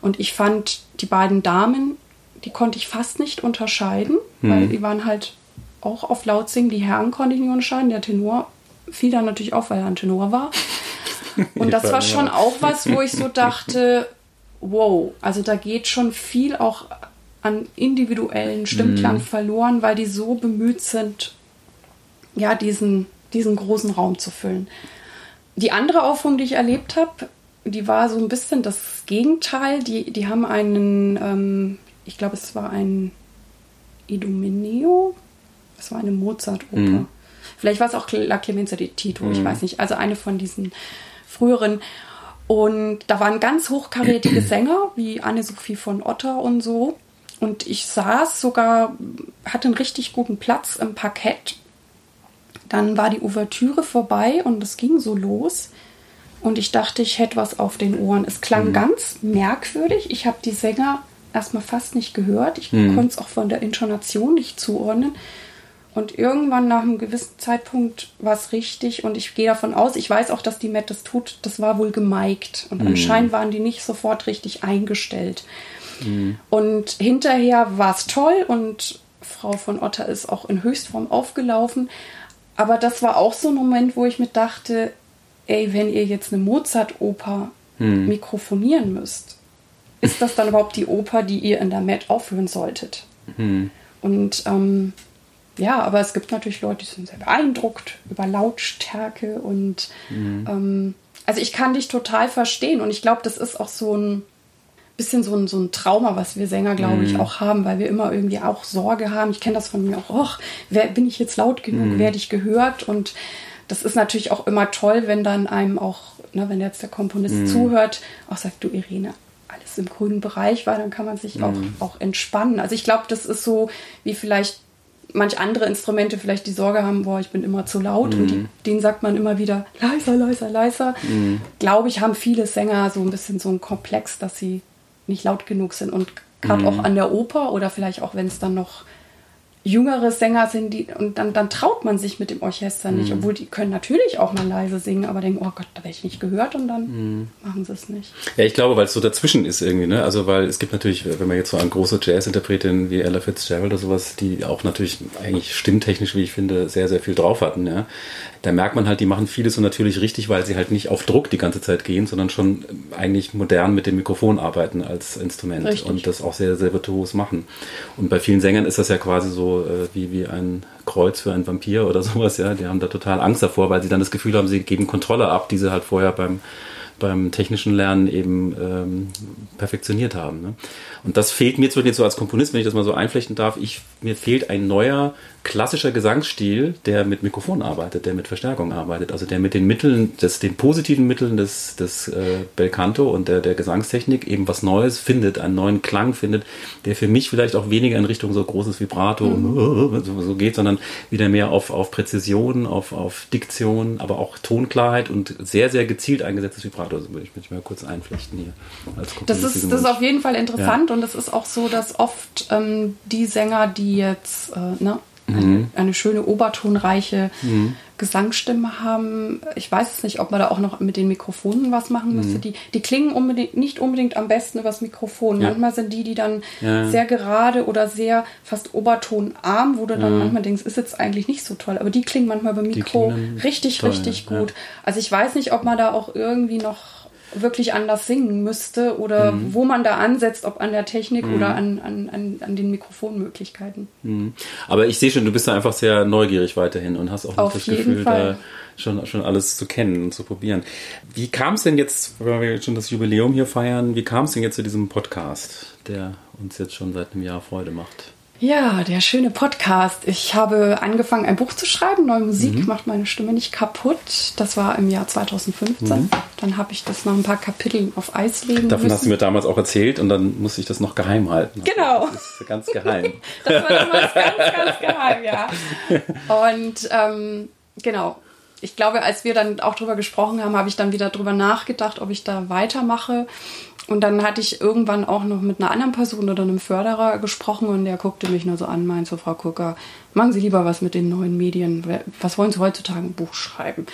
Und ich fand die beiden Damen die konnte ich fast nicht unterscheiden, mhm. weil die waren halt auch auf laut singen. Die Herren konnte ich nicht unterscheiden. Der Tenor fiel dann natürlich auf, weil er ein Tenor war. Und das war schon auch was, wo ich so dachte, wow, also da geht schon viel auch an individuellen Stimmklang mhm. verloren, weil die so bemüht sind, ja, diesen, diesen großen Raum zu füllen. Die andere Aufführung, die ich erlebt habe, die war so ein bisschen das Gegenteil. Die, die haben einen ähm, ich glaube, es war ein Idomeneo. Es war eine Mozart-Oper. Mhm. Vielleicht war es auch La Clemenza di Tito, mhm. ich weiß nicht. Also eine von diesen früheren. Und da waren ganz hochkarätige Sänger, wie Anne-Sophie von Otter und so. Und ich saß sogar, hatte einen richtig guten Platz im Parkett. Dann war die Ouvertüre vorbei und es ging so los. Und ich dachte, ich hätte was auf den Ohren. Es klang mhm. ganz merkwürdig. Ich habe die Sänger erstmal fast nicht gehört. Ich mhm. konnte es auch von der Intonation nicht zuordnen. Und irgendwann nach einem gewissen Zeitpunkt war es richtig und ich gehe davon aus, ich weiß auch, dass die Matt das tut, das war wohl gemeigt. Und mhm. anscheinend waren die nicht sofort richtig eingestellt. Mhm. Und hinterher war es toll und Frau von Otter ist auch in Höchstform aufgelaufen. Aber das war auch so ein Moment, wo ich mir dachte, ey, wenn ihr jetzt eine Mozart-Oper mhm. mikrofonieren müsst, ist das dann überhaupt die Oper, die ihr in der Met aufführen solltet? Mhm. Und ähm, ja, aber es gibt natürlich Leute, die sind sehr beeindruckt über Lautstärke und mhm. ähm, also ich kann dich total verstehen und ich glaube, das ist auch so ein bisschen so ein, so ein Trauma, was wir Sänger, glaube ich, mhm. auch haben, weil wir immer irgendwie auch Sorge haben. Ich kenne das von mir auch, och, wer, bin ich jetzt laut genug, mhm. werde ich gehört? Und das ist natürlich auch immer toll, wenn dann einem auch, ne, wenn jetzt der Komponist mhm. zuhört, auch sagt, du Irene, im grünen Bereich war, dann kann man sich mhm. auch, auch entspannen. Also ich glaube, das ist so, wie vielleicht manch andere Instrumente vielleicht die Sorge haben, boah, ich bin immer zu laut mhm. und die, denen sagt man immer wieder leiser, leiser, leiser. Mhm. Glaube ich, haben viele Sänger so ein bisschen so einen Komplex, dass sie nicht laut genug sind und gerade mhm. auch an der Oper oder vielleicht auch, wenn es dann noch jüngere Sänger sind, die, und dann, dann traut man sich mit dem Orchester nicht, mhm. obwohl die können natürlich auch mal leise singen, aber denken, oh Gott, da werde ich nicht gehört und dann mhm. machen sie es nicht.
Ja, ich glaube, weil es so dazwischen ist irgendwie, ne? Also weil es gibt natürlich, wenn man jetzt so an große Jazz-Interpretinnen wie Ella Fitzgerald oder sowas, die auch natürlich eigentlich stimmtechnisch, wie ich finde, sehr, sehr viel drauf hatten, ja da merkt man halt, die machen vieles so natürlich richtig, weil sie halt nicht auf Druck die ganze Zeit gehen, sondern schon eigentlich modern mit dem Mikrofon arbeiten als Instrument richtig. und das auch sehr, sehr virtuos machen. Und bei vielen Sängern ist das ja quasi so äh, wie, wie ein Kreuz für einen Vampir oder sowas, ja. Die haben da total Angst davor, weil sie dann das Gefühl haben, sie geben Kontrolle ab, die sie halt vorher beim beim technischen Lernen eben ähm, perfektioniert haben. Ne? Und das fehlt mir jetzt so als Komponist, wenn ich das mal so einflechten darf. Ich, mir fehlt ein neuer klassischer Gesangsstil, der mit Mikrofon arbeitet, der mit Verstärkung arbeitet, also der mit den Mitteln, des, den positiven Mitteln des, des äh, Belcanto und der, der Gesangstechnik eben was Neues findet, einen neuen Klang findet, der für mich vielleicht auch weniger in Richtung so großes Vibrato mhm. so, so, geht, sondern wieder mehr auf, auf Präzision, auf, auf Diktion, aber auch Tonklarheit und sehr, sehr gezielt eingesetztes Vibrato. Also würde ich mich mal kurz einflechten hier.
Als das ist, das ist auf jeden Fall interessant ja. und es ist auch so, dass oft ähm, die Sänger, die jetzt äh, ne, mhm. eine, schöne obertonreiche mhm. Gesangsstimme haben. Ich weiß es nicht, ob man da auch noch mit den Mikrofonen was machen müsste. Mhm. Die, die klingen unbedingt, nicht unbedingt am besten übers Mikrofon. Ja. Manchmal sind die, die dann ja. sehr gerade oder sehr fast obertonarm, wo du dann manchmal denkst, ist jetzt eigentlich nicht so toll. Aber die klingen manchmal beim Mikro richtig, toll, richtig gut. Also ich weiß nicht, ob man da auch irgendwie noch wirklich anders singen müsste oder mhm. wo man da ansetzt, ob an der Technik mhm. oder an, an, an, an den Mikrofonmöglichkeiten.
Mhm. Aber ich sehe schon, du bist da einfach sehr neugierig weiterhin und hast auch Auf das Gefühl, Fall. da schon, schon alles zu kennen und zu probieren. Wie kam es denn jetzt, weil wir jetzt schon das Jubiläum hier feiern, wie kam es denn jetzt zu diesem Podcast, der uns jetzt schon seit einem Jahr Freude macht?
Ja, der schöne Podcast. Ich habe angefangen, ein Buch zu schreiben. Neue Musik mhm. macht meine Stimme nicht kaputt. Das war im Jahr 2015. Mhm. Dann habe ich das nach ein paar Kapiteln auf Eis legen
Davon
müssen.
hast du mir damals auch erzählt und dann musste ich das noch geheim halten.
Genau.
Das ist ganz geheim.
das war damals ganz, ganz geheim, ja. Und ähm, genau. Ich glaube, als wir dann auch drüber gesprochen haben, habe ich dann wieder drüber nachgedacht, ob ich da weitermache. Und dann hatte ich irgendwann auch noch mit einer anderen Person oder einem Förderer gesprochen und der guckte mich nur so an, meinte so, Frau Kucker, machen Sie lieber was mit den neuen Medien. Was wollen Sie heutzutage ein Buch schreiben?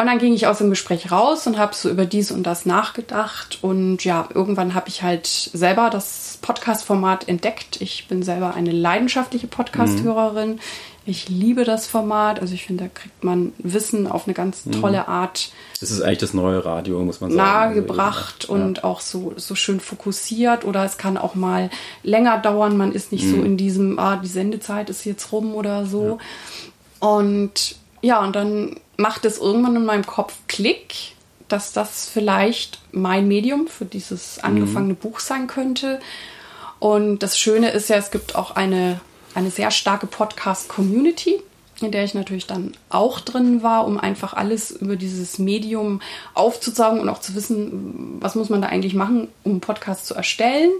Und dann ging ich aus dem Gespräch raus und habe so über dies und das nachgedacht. Und ja, irgendwann habe ich halt selber das Podcast-Format entdeckt. Ich bin selber eine leidenschaftliche Podcast-Hörerin. Mhm. Ich liebe das Format. Also ich finde, da kriegt man Wissen auf eine ganz mhm. tolle Art.
Das ist eigentlich das neue Radio, muss man sagen.
Nahegebracht also, und ja. auch so, so schön fokussiert. Oder es kann auch mal länger dauern. Man ist nicht mhm. so in diesem, ah, die Sendezeit ist jetzt rum oder so. Ja. Und ja, und dann macht es irgendwann in meinem Kopf Klick, dass das vielleicht mein Medium für dieses angefangene mhm. Buch sein könnte. Und das Schöne ist ja, es gibt auch eine eine sehr starke Podcast-Community, in der ich natürlich dann auch drin war, um einfach alles über dieses Medium aufzuzaugen und auch zu wissen, was muss man da eigentlich machen, um einen Podcast zu erstellen.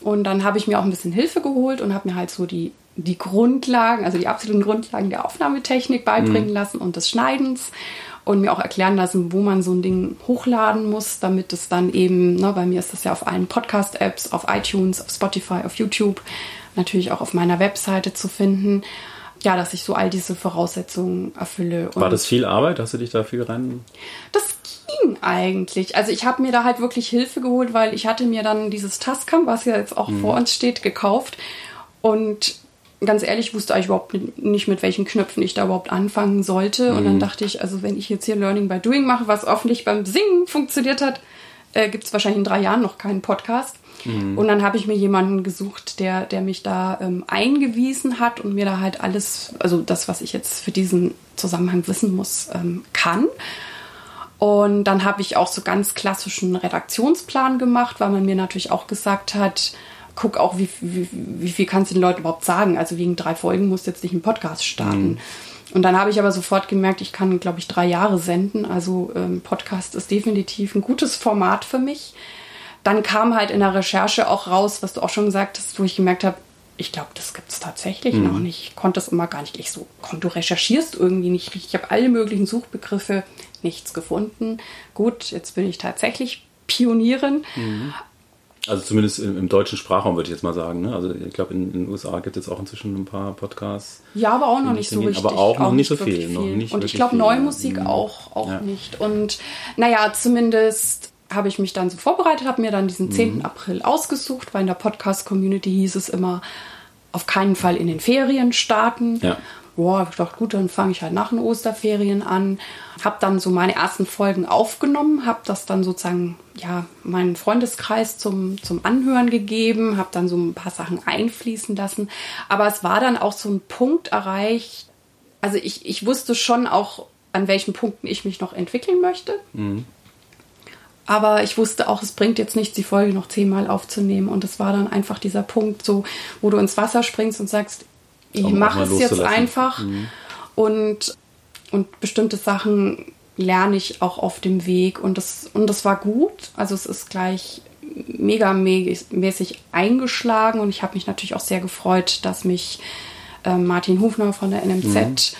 Und dann habe ich mir auch ein bisschen Hilfe geholt und habe mir halt so die, die Grundlagen, also die absoluten Grundlagen der Aufnahmetechnik beibringen mhm. lassen und des Schneidens und mir auch erklären lassen, wo man so ein Ding hochladen muss, damit es dann eben, ne, bei mir ist das ja auf allen Podcast-Apps, auf iTunes, auf Spotify, auf YouTube, natürlich auch auf meiner Webseite zu finden. Ja, dass ich so all diese Voraussetzungen erfülle.
War das viel Arbeit? Hast du dich da viel rein?
Das ging eigentlich. Also ich habe mir da halt wirklich Hilfe geholt, weil ich hatte mir dann dieses Tascam, was ja jetzt auch mhm. vor uns steht, gekauft. Und ganz ehrlich, wusste ich überhaupt nicht, mit welchen Knöpfen ich da überhaupt anfangen sollte. Mhm. Und dann mhm. dachte ich, also wenn ich jetzt hier Learning by Doing mache, was offensichtlich beim Singen funktioniert hat, äh, gibt es wahrscheinlich in drei Jahren noch keinen Podcast. Mhm. Und dann habe ich mir jemanden gesucht, der, der mich da ähm, eingewiesen hat und mir da halt alles, also das, was ich jetzt für diesen Zusammenhang wissen muss, ähm, kann. Und dann habe ich auch so ganz klassischen Redaktionsplan gemacht, weil man mir natürlich auch gesagt hat, guck auch, wie, wie, wie viel kannst du den Leuten überhaupt sagen. Also wegen drei Folgen musst du jetzt nicht einen Podcast starten. Mhm. Und dann habe ich aber sofort gemerkt, ich kann, glaube ich, drei Jahre senden. Also ähm, Podcast ist definitiv ein gutes Format für mich dann kam halt in der Recherche auch raus, was du auch schon gesagt hast, wo ich gemerkt habe, ich glaube, das gibt es tatsächlich mhm. noch nicht. Ich konnte es immer gar nicht. Ich so, komm, du recherchierst irgendwie nicht richtig. Ich habe alle möglichen Suchbegriffe, nichts gefunden. Gut, jetzt bin ich tatsächlich Pionierin.
Mhm. Also zumindest im, im, deutschen Sprachraum würde ich jetzt mal sagen. Ne? Also ich glaube, in, in, den USA gibt es auch inzwischen ein paar Podcasts.
Ja, aber auch noch nicht so richtig.
Aber auch, auch noch nicht so viel. viel.
Noch nicht Und ich glaube, Neumusik mhm. auch, auch ja. nicht. Und naja, zumindest habe ich mich dann so vorbereitet, habe mir dann diesen 10. Mhm. April ausgesucht, weil in der Podcast-Community hieß es immer, auf keinen Fall in den Ferien starten. Ja. Boah, ich dachte, gut, dann fange ich halt nach den Osterferien an. Habe dann so meine ersten Folgen aufgenommen, habe das dann sozusagen, ja, meinen Freundeskreis zum, zum Anhören gegeben, habe dann so ein paar Sachen einfließen lassen. Aber es war dann auch so ein Punkt erreicht, also ich, ich wusste schon auch, an welchen Punkten ich mich noch entwickeln möchte. Mhm. Aber ich wusste auch, es bringt jetzt nichts, die Folge noch zehnmal aufzunehmen. Und es war dann einfach dieser Punkt, so, wo du ins Wasser springst und sagst, ich mache es jetzt einfach. Mhm. Und, und bestimmte Sachen lerne ich auch auf dem Weg. Und das, und das war gut. Also es ist gleich mega mäßig eingeschlagen. Und ich habe mich natürlich auch sehr gefreut, dass mich äh, Martin Hufner von der NMZ mhm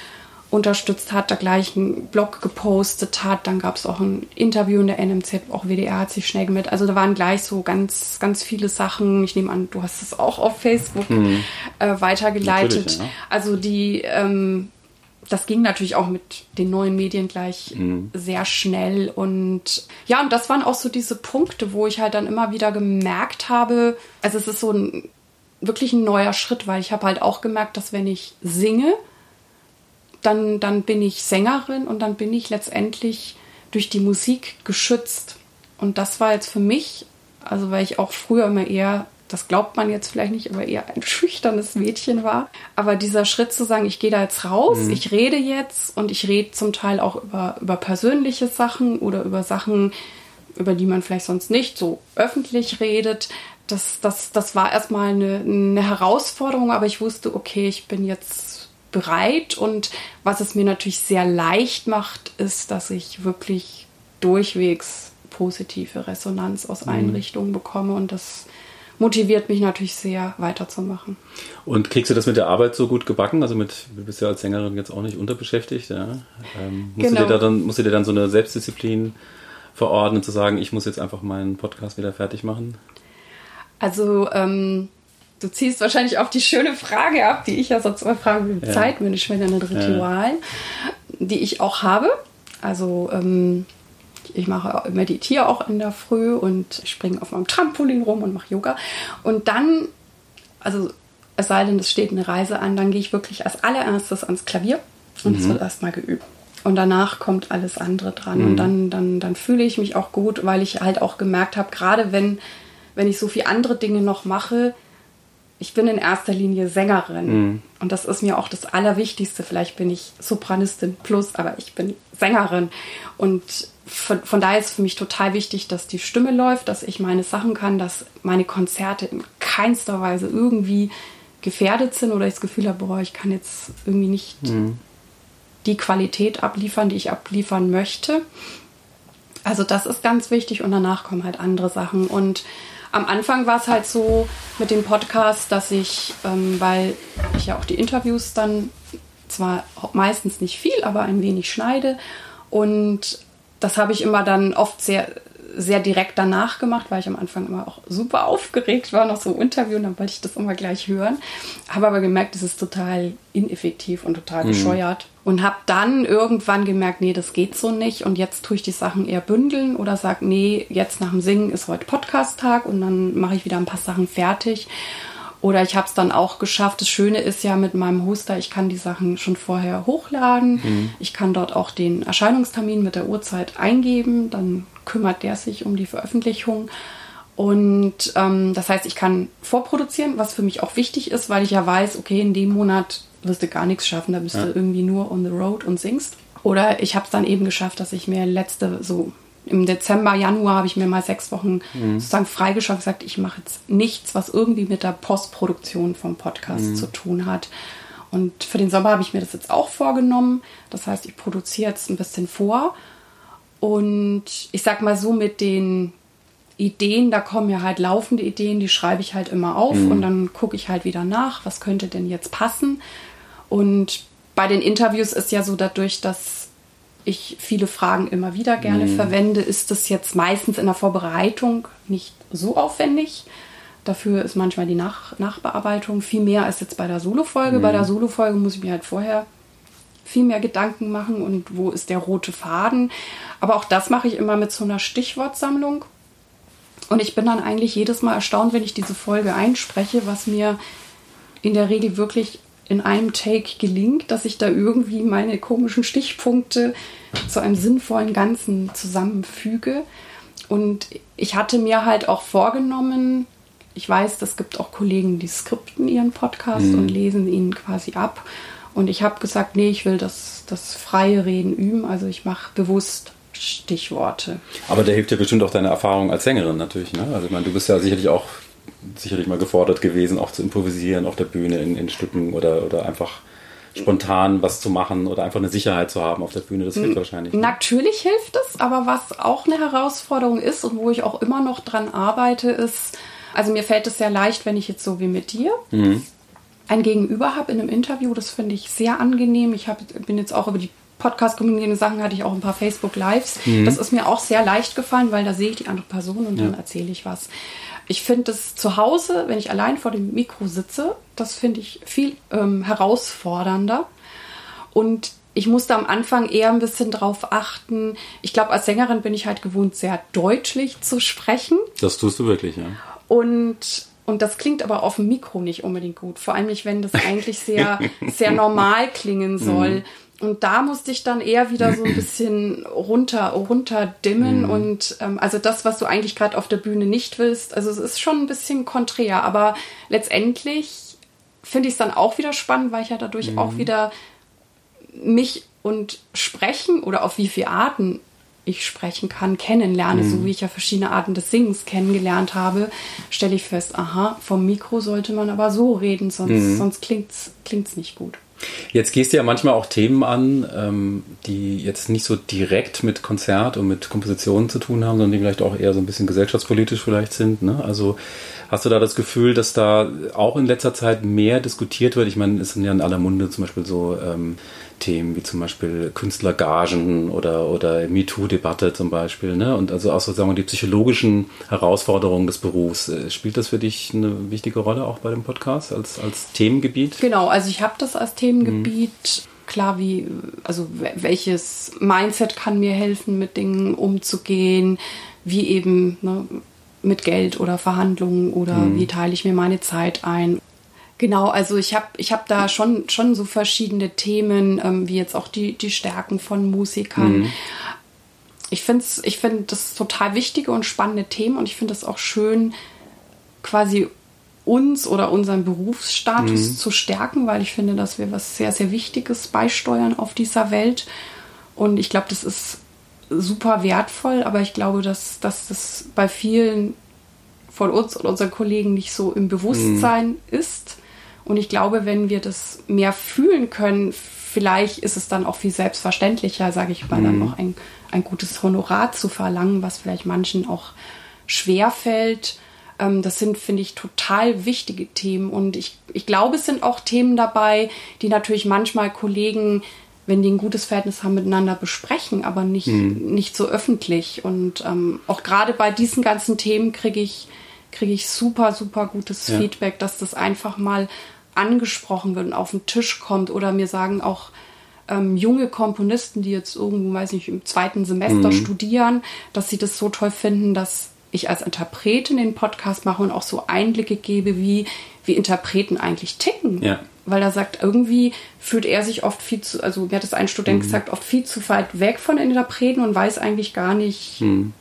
unterstützt hat, da gleich einen Blog gepostet hat. Dann gab es auch ein Interview in der NMZ, auch WDR hat sich schnell gemeldet. Also da waren gleich so ganz, ganz viele Sachen. Ich nehme an, du hast es auch auf Facebook mhm. äh, weitergeleitet. Ja. Also die, ähm, das ging natürlich auch mit den neuen Medien gleich mhm. sehr schnell. Und ja, und das waren auch so diese Punkte, wo ich halt dann immer wieder gemerkt habe, also es ist so ein wirklich ein neuer Schritt, weil ich habe halt auch gemerkt, dass wenn ich singe, dann, dann bin ich Sängerin und dann bin ich letztendlich durch die Musik geschützt. Und das war jetzt für mich, also weil ich auch früher immer eher, das glaubt man jetzt vielleicht nicht, aber eher ein schüchternes Mädchen war. Aber dieser Schritt zu sagen, ich gehe da jetzt raus, mhm. ich rede jetzt und ich rede zum Teil auch über, über persönliche Sachen oder über Sachen, über die man vielleicht sonst nicht so öffentlich redet. Das, das, das war erstmal eine, eine Herausforderung, aber ich wusste, okay, ich bin jetzt bereit und was es mir natürlich sehr leicht macht, ist, dass ich wirklich durchwegs positive Resonanz aus allen mhm. Bekomme und das motiviert mich natürlich sehr, weiterzumachen.
Und kriegst du das mit der Arbeit so gut gebacken? Also mit, du bist ja als Sängerin jetzt auch nicht unterbeschäftigt, ja? Ähm, musst, genau. du dir da dann, musst du dir dann so eine Selbstdisziplin verordnen, zu sagen, ich muss jetzt einfach meinen Podcast wieder fertig machen?
Also, ähm, du ziehst wahrscheinlich auch die schöne Frage ab, die ich ja sonst immer frage ja. Zeitmanagement und Ritual, ja. die ich auch habe. Also, ähm, ich mache, meditiere auch in der Früh und springe auf meinem Trampolin rum und mache Yoga. Und dann, also es sei denn, es steht eine Reise an, dann gehe ich wirklich als allererstes ans Klavier und es mhm. wird erstmal geübt. Und danach kommt alles andere dran. Mhm. Und dann, dann, dann fühle ich mich auch gut, weil ich halt auch gemerkt habe, gerade wenn, wenn ich so viele andere Dinge noch mache, ich bin in erster Linie Sängerin. Mhm. Und das ist mir auch das Allerwichtigste. Vielleicht bin ich Sopranistin plus, aber ich bin Sängerin. Und von, von daher ist für mich total wichtig, dass die Stimme läuft, dass ich meine Sachen kann, dass meine Konzerte in keinster Weise irgendwie gefährdet sind oder ich das Gefühl habe, boah, ich kann jetzt irgendwie nicht mhm die Qualität abliefern, die ich abliefern möchte. Also das ist ganz wichtig und danach kommen halt andere Sachen. Und am Anfang war es halt so mit dem Podcast, dass ich, ähm, weil ich ja auch die Interviews dann zwar meistens nicht viel, aber ein wenig schneide. Und das habe ich immer dann oft sehr sehr direkt danach gemacht, weil ich am Anfang immer auch super aufgeregt war, noch so im Interview und dann wollte ich das immer gleich hören. Habe aber gemerkt, es ist total ineffektiv und total mhm. Und habe dann irgendwann gemerkt, nee, das geht so nicht und jetzt tue ich die Sachen eher bündeln oder sage, nee, jetzt nach dem Singen ist heute Podcast-Tag und dann mache ich wieder ein paar Sachen fertig. Oder ich habe es dann auch geschafft. Das Schöne ist ja mit meinem Hoster, ich kann die Sachen schon vorher hochladen. Mhm. Ich kann dort auch den Erscheinungstermin mit der Uhrzeit eingeben. Dann kümmert der sich um die Veröffentlichung. Und ähm, das heißt, ich kann vorproduzieren, was für mich auch wichtig ist, weil ich ja weiß, okay, in dem Monat wirst du gar nichts schaffen, da bist ja. du irgendwie nur on the road und singst. Oder ich habe es dann eben geschafft, dass ich mir letzte, so im Dezember, Januar habe ich mir mal sechs Wochen mhm. sozusagen freigeschaut gesagt, ich mache jetzt nichts, was irgendwie mit der Postproduktion vom Podcast mhm. zu tun hat. Und für den Sommer habe ich mir das jetzt auch vorgenommen. Das heißt, ich produziere jetzt ein bisschen vor und ich sag mal so mit den Ideen, da kommen ja halt laufende Ideen, die schreibe ich halt immer auf mhm. und dann gucke ich halt wieder nach, was könnte denn jetzt passen. Und bei den Interviews ist ja so dadurch, dass ich viele Fragen immer wieder gerne mhm. verwende, ist das jetzt meistens in der Vorbereitung nicht so aufwendig. Dafür ist manchmal die Nach Nachbearbeitung viel mehr als jetzt bei der Solo-Folge. Mhm. Bei der Solo-Folge muss ich mir halt vorher viel mehr Gedanken machen und wo ist der rote Faden. Aber auch das mache ich immer mit so einer Stichwortsammlung. Und ich bin dann eigentlich jedes Mal erstaunt, wenn ich diese Folge einspreche, was mir in der Regel wirklich in einem Take gelingt, dass ich da irgendwie meine komischen Stichpunkte zu einem sinnvollen Ganzen zusammenfüge. Und ich hatte mir halt auch vorgenommen, ich weiß, es gibt auch Kollegen, die skripten ihren Podcast mhm. und lesen ihn quasi ab. Und ich habe gesagt, nee, ich will das, das freie Reden üben. Also ich mache bewusst Stichworte.
Aber da hilft dir bestimmt auch deine Erfahrung als Sängerin natürlich. Ne? Also ich meine, du bist ja sicherlich auch sicherlich mal gefordert gewesen, auch zu improvisieren auf der Bühne in, in Stücken oder, oder einfach spontan was zu machen oder einfach eine Sicherheit zu haben auf der Bühne. Das hilft wahrscheinlich.
Ne? Natürlich hilft es, aber was auch eine Herausforderung ist und wo ich auch immer noch dran arbeite, ist, also mir fällt es sehr leicht, wenn ich jetzt so wie mit dir mhm ein Gegenüber habe in einem Interview. Das finde ich sehr angenehm. Ich hab, bin jetzt auch über die Podcast-Community Sachen hatte ich auch ein paar Facebook-Lives. Mhm. Das ist mir auch sehr leicht gefallen, weil da sehe ich die andere Person und ja. dann erzähle ich was. Ich finde es zu Hause, wenn ich allein vor dem Mikro sitze, das finde ich viel ähm, herausfordernder. Und ich musste am Anfang eher ein bisschen drauf achten. Ich glaube, als Sängerin bin ich halt gewohnt, sehr deutlich zu sprechen.
Das tust du wirklich, ja.
Und und das klingt aber auf dem Mikro nicht unbedingt gut. Vor allem nicht, wenn das eigentlich sehr, sehr normal klingen soll. Mhm. und da musste ich dann eher wieder so ein bisschen runter, runterdimmen
Mhm.
und ähm, also das, was du eigentlich gerade auf der Bühne nicht willst, also es ist schon ein bisschen konträr, aber letztendlich finde ich es dann auch wieder spannend, weil ich ja dadurch auch wieder mich und sprechen oder auf wie viele Arten ich sprechen kann, kennenlerne, so wie ich ja verschiedene Arten des Singens kennengelernt habe, stelle ich fest, aha, vom Mikro sollte man aber so reden, sonst, sonst klingt's, klingt's nicht gut.
Jetzt gehst du ja manchmal auch Themen an, ähm, die jetzt nicht so direkt mit Konzert und mit Kompositionen zu tun haben, sondern die vielleicht auch eher so ein bisschen gesellschaftspolitisch vielleicht sind. Ne? Also hast du da das Gefühl, dass da auch in letzter Zeit mehr diskutiert wird? Ich meine, es sind ja in aller Munde zum Beispiel so ähm, Themen wie zum Beispiel Künstlergagen oder, oder MeToo-Debatte zum Beispiel. Ne? Und also auch so sagen wir, die psychologischen Herausforderungen des Berufs. Äh, Spielt das für dich eine wichtige Rolle auch bei dem Podcast als, als Themengebiet?
Genau, also ich habe das als Themengebiet. Klar, wie, also we- welches Mindset kann mir helfen, mit Dingen umzugehen, wie eben ne, mit Geld oder Verhandlungen oder wie teile ich mir meine Zeit ein. Genau, also ich habe ich hab da schon, schon so verschiedene Themen, ähm, wie jetzt auch die, die Stärken von Musikern. Ich finde ich find das total wichtige und spannende Themen und ich finde es auch schön, quasi uns oder unseren Berufsstatus zu stärken, weil ich finde, dass wir was sehr, sehr Wichtiges beisteuern auf dieser Welt. Und ich glaube, das ist super wertvoll, aber ich glaube, dass, dass das bei vielen von uns und unseren Kollegen nicht so im Bewusstsein ist. Und ich glaube, wenn wir das mehr fühlen können, vielleicht ist es dann auch viel selbstverständlicher, sage ich mal, dann auch ein, ein gutes Honorar zu verlangen, was vielleicht manchen auch schwer fällt. Ähm, das sind, finde ich, total wichtige Themen. Und ich, ich glaube, es sind auch Themen dabei, die natürlich manchmal Kollegen, wenn die ein gutes Verhältnis haben, miteinander besprechen, aber nicht, nicht so öffentlich. Und ähm, auch gerade bei diesen ganzen Themen kriege ich, kriege ich super, super gutes
Ja.
Feedback, dass das einfach mal angesprochen wird und auf den Tisch kommt. Oder mir sagen auch ähm, junge Komponisten, die jetzt irgendwo, weiß nicht, im zweiten Semester
Mhm.
studieren, dass sie das so toll finden, dass ich als Interpretin den Podcast mache und auch so Einblicke gebe, wie, wie Interpreten eigentlich ticken.
Ja.
Weil er sagt, irgendwie fühlt er sich oft viel zu, also mir hat das ein Student
Mhm.
gesagt, oft viel zu weit weg von Interpreten und weiß eigentlich gar nicht,
Mhm.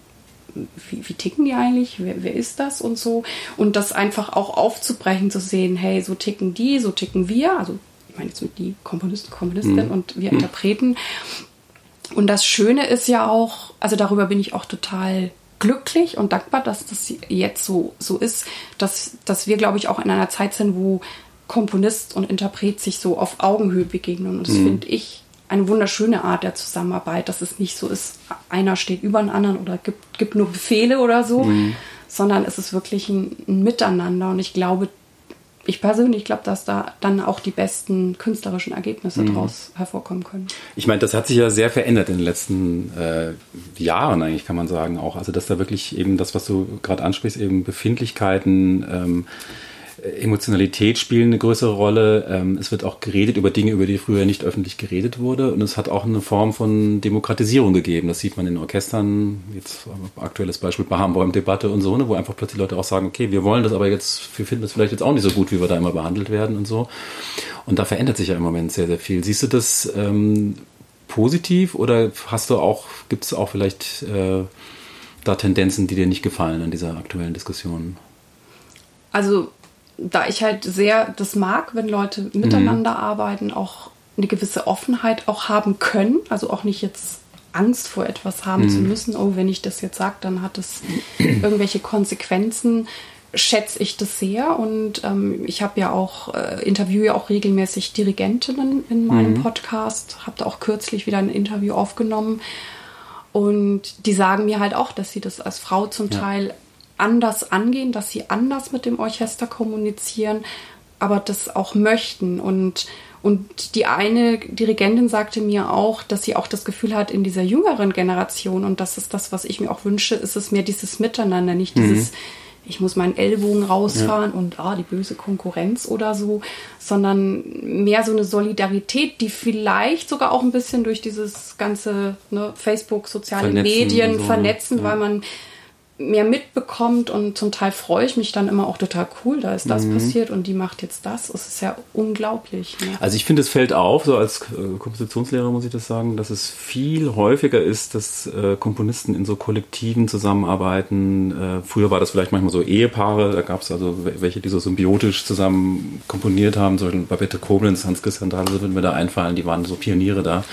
Wie, wie ticken die eigentlich, wer, wer ist das und so. Und das einfach auch aufzubrechen, zu sehen, hey, so ticken die, so ticken wir, also ich meine jetzt mit die Komponisten, Komponistin und wir Interpreten. Und das Schöne ist ja auch, also darüber bin ich auch total glücklich und dankbar, dass das jetzt so, so ist, dass, dass wir, glaube ich, auch in einer Zeit sind, wo Komponist und Interpret sich so auf Augenhöhe begegnen. Und das finde ich eine wunderschöne Art der Zusammenarbeit, dass es nicht so ist, einer steht über den anderen oder gibt, gibt nur Befehle oder so, sondern es ist wirklich ein, ein Miteinander. Und ich glaube, ich persönlich glaube, dass da dann auch die besten künstlerischen Ergebnisse draus hervorkommen können.
Ich meine, das hat sich ja sehr verändert in den letzten äh, Jahren eigentlich, kann man sagen auch. Also, dass da wirklich eben das, was du gerade ansprichst, eben Befindlichkeiten, ähm, Emotionalität spielen eine größere Rolle. Ähm, es wird auch geredet über Dinge, über die früher nicht öffentlich geredet wurde. Und es hat auch eine Form von Demokratisierung gegeben. Das sieht man in Orchestern, jetzt aktuelles Beispiel Bahambaum-Debatte und so, ne, wo einfach plötzlich Leute auch sagen, okay, wir wollen das aber jetzt, wir finden das vielleicht jetzt auch nicht so gut, wie wir da immer behandelt werden und so. Und da verändert sich ja im Moment sehr, sehr viel. Siehst du das ähm, positiv oder hast du auch, gibt es auch vielleicht äh, da Tendenzen, die dir nicht gefallen an dieser aktuellen Diskussion?
Also, da ich halt sehr das mag, wenn Leute miteinander arbeiten, auch eine gewisse Offenheit auch haben können, also auch nicht jetzt Angst vor etwas haben zu müssen, oh, wenn ich das jetzt sage, dann hat es irgendwelche Konsequenzen, schätze ich das sehr. Und ähm, ich habe ja auch, äh, interviewe ja auch regelmäßig Dirigentinnen in meinem Podcast, habe da auch kürzlich wieder ein Interview aufgenommen. Und die sagen mir halt auch, dass sie das als Frau zum Teil anders angehen, dass sie anders mit dem Orchester kommunizieren, aber das auch möchten. Und, und die eine Dirigentin sagte mir auch, dass sie auch das Gefühl hat, in dieser jüngeren Generation, und das ist das, was ich mir auch wünsche, ist es mehr dieses Miteinander, nicht dieses, ich muss meinen Ellbogen rausfahren und ah, die böse Konkurrenz oder so, sondern mehr so eine Solidarität, die vielleicht sogar auch ein bisschen durch dieses ganze ne, Facebook, soziale
Vernetzen
Medien
so, ne?
vernetzen,
Ja.
weil man mehr mitbekommt und zum Teil freue ich mich dann immer auch total cool, da ist das mhm. passiert und die macht jetzt das. Es ist ja unglaublich.
Ne? Also ich finde, es fällt auf, so als äh, Kompositionslehrer muss ich das sagen, dass es viel häufiger ist, dass äh, Komponisten in so Kollektiven zusammenarbeiten. Äh, früher war das vielleicht manchmal so Ehepaare, da gab es also welche, die so symbiotisch zusammen komponiert haben, zum Beispiel Babette Koblenz, Hans-Christian Dahle würden mir da einfallen, die waren so Pioniere da.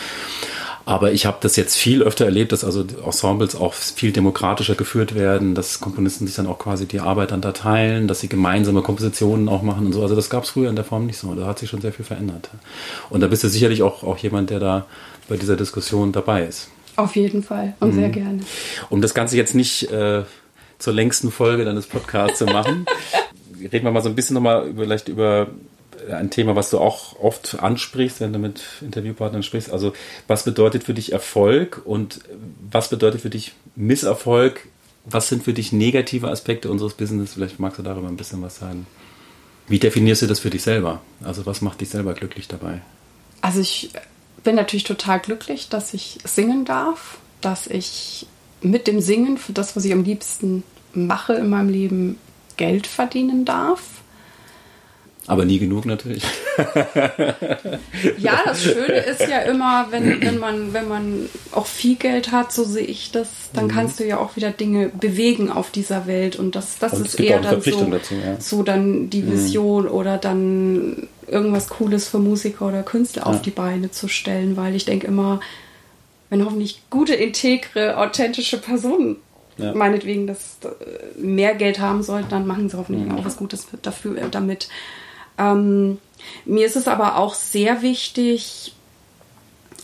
Aber ich habe das jetzt viel öfter erlebt, dass also Ensembles auch viel demokratischer geführt werden, dass Komponisten sich dann auch quasi die Arbeit dann da teilen, dass sie gemeinsame Kompositionen auch machen und so. Also das gab es früher in der Form nicht so. Da hat sich schon sehr viel verändert. Und da bist du sicherlich auch, auch jemand, der da bei dieser Diskussion dabei ist.
Auf jeden Fall und mhm. sehr gerne.
Um das Ganze jetzt nicht äh, zur längsten Folge deines Podcasts zu machen, reden wir mal so ein bisschen nochmal vielleicht über ein Thema, was du auch oft ansprichst, wenn du mit Interviewpartnern sprichst. Also, was bedeutet für dich Erfolg und was bedeutet für dich Misserfolg? Was sind für dich negative Aspekte unseres Business? Vielleicht magst du darüber ein bisschen was sagen. Wie definierst du das für dich selber? Also, was macht dich selber glücklich dabei?
Also, ich bin natürlich total glücklich, dass ich singen darf, dass ich mit dem Singen für das, was ich am liebsten mache in meinem Leben, Geld verdienen darf
aber nie genug natürlich.
ja, das Schöne ist ja immer, wenn, wenn, man, wenn man auch viel Geld hat, so sehe ich das, dann mhm. kannst du ja auch wieder Dinge bewegen auf dieser Welt. Und das, das und ist eher dann so, dazu, ja. so dann die mhm. Vision mhm. oder dann irgendwas Cooles für Musiker oder Künstler ja. auf die Beine zu stellen, weil ich denke immer, wenn hoffentlich gute, integre, authentische Personen ja. meinetwegen das äh, mehr Geld haben sollten, dann machen sie hoffentlich mhm. auch was Gutes dafür damit. Ähm, mir ist es aber auch sehr wichtig,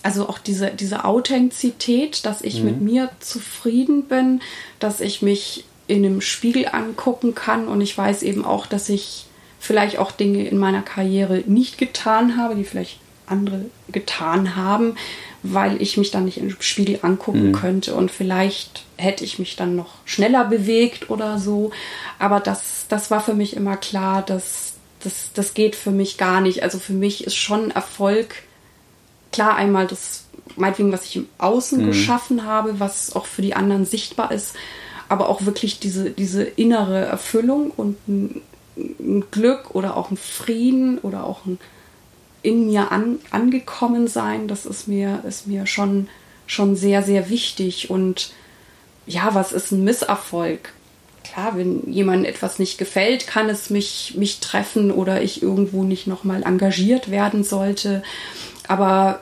also auch diese, diese Authentizität, dass ich mhm. mit mir zufrieden bin, dass ich mich in einem Spiegel angucken kann und ich weiß eben auch, dass ich vielleicht auch Dinge in meiner Karriere nicht getan habe, die vielleicht andere getan haben, weil ich mich dann nicht im Spiegel angucken mhm. könnte und vielleicht hätte ich mich dann noch schneller bewegt oder so. Aber das, das war für mich immer klar, dass das, das geht für mich gar nicht. Also für mich ist schon Erfolg klar einmal das, meinetwegen, was ich im Außen mhm. geschaffen habe, was auch für die anderen sichtbar ist, aber auch wirklich diese, diese innere Erfüllung und ein, ein Glück oder auch ein Frieden oder auch ein in mir an, angekommen sein, das ist mir, ist mir schon, schon sehr, sehr wichtig. Und ja, was ist ein Misserfolg? Klar, wenn jemandem etwas nicht gefällt, kann es mich, mich treffen oder ich irgendwo nicht nochmal engagiert werden sollte. Aber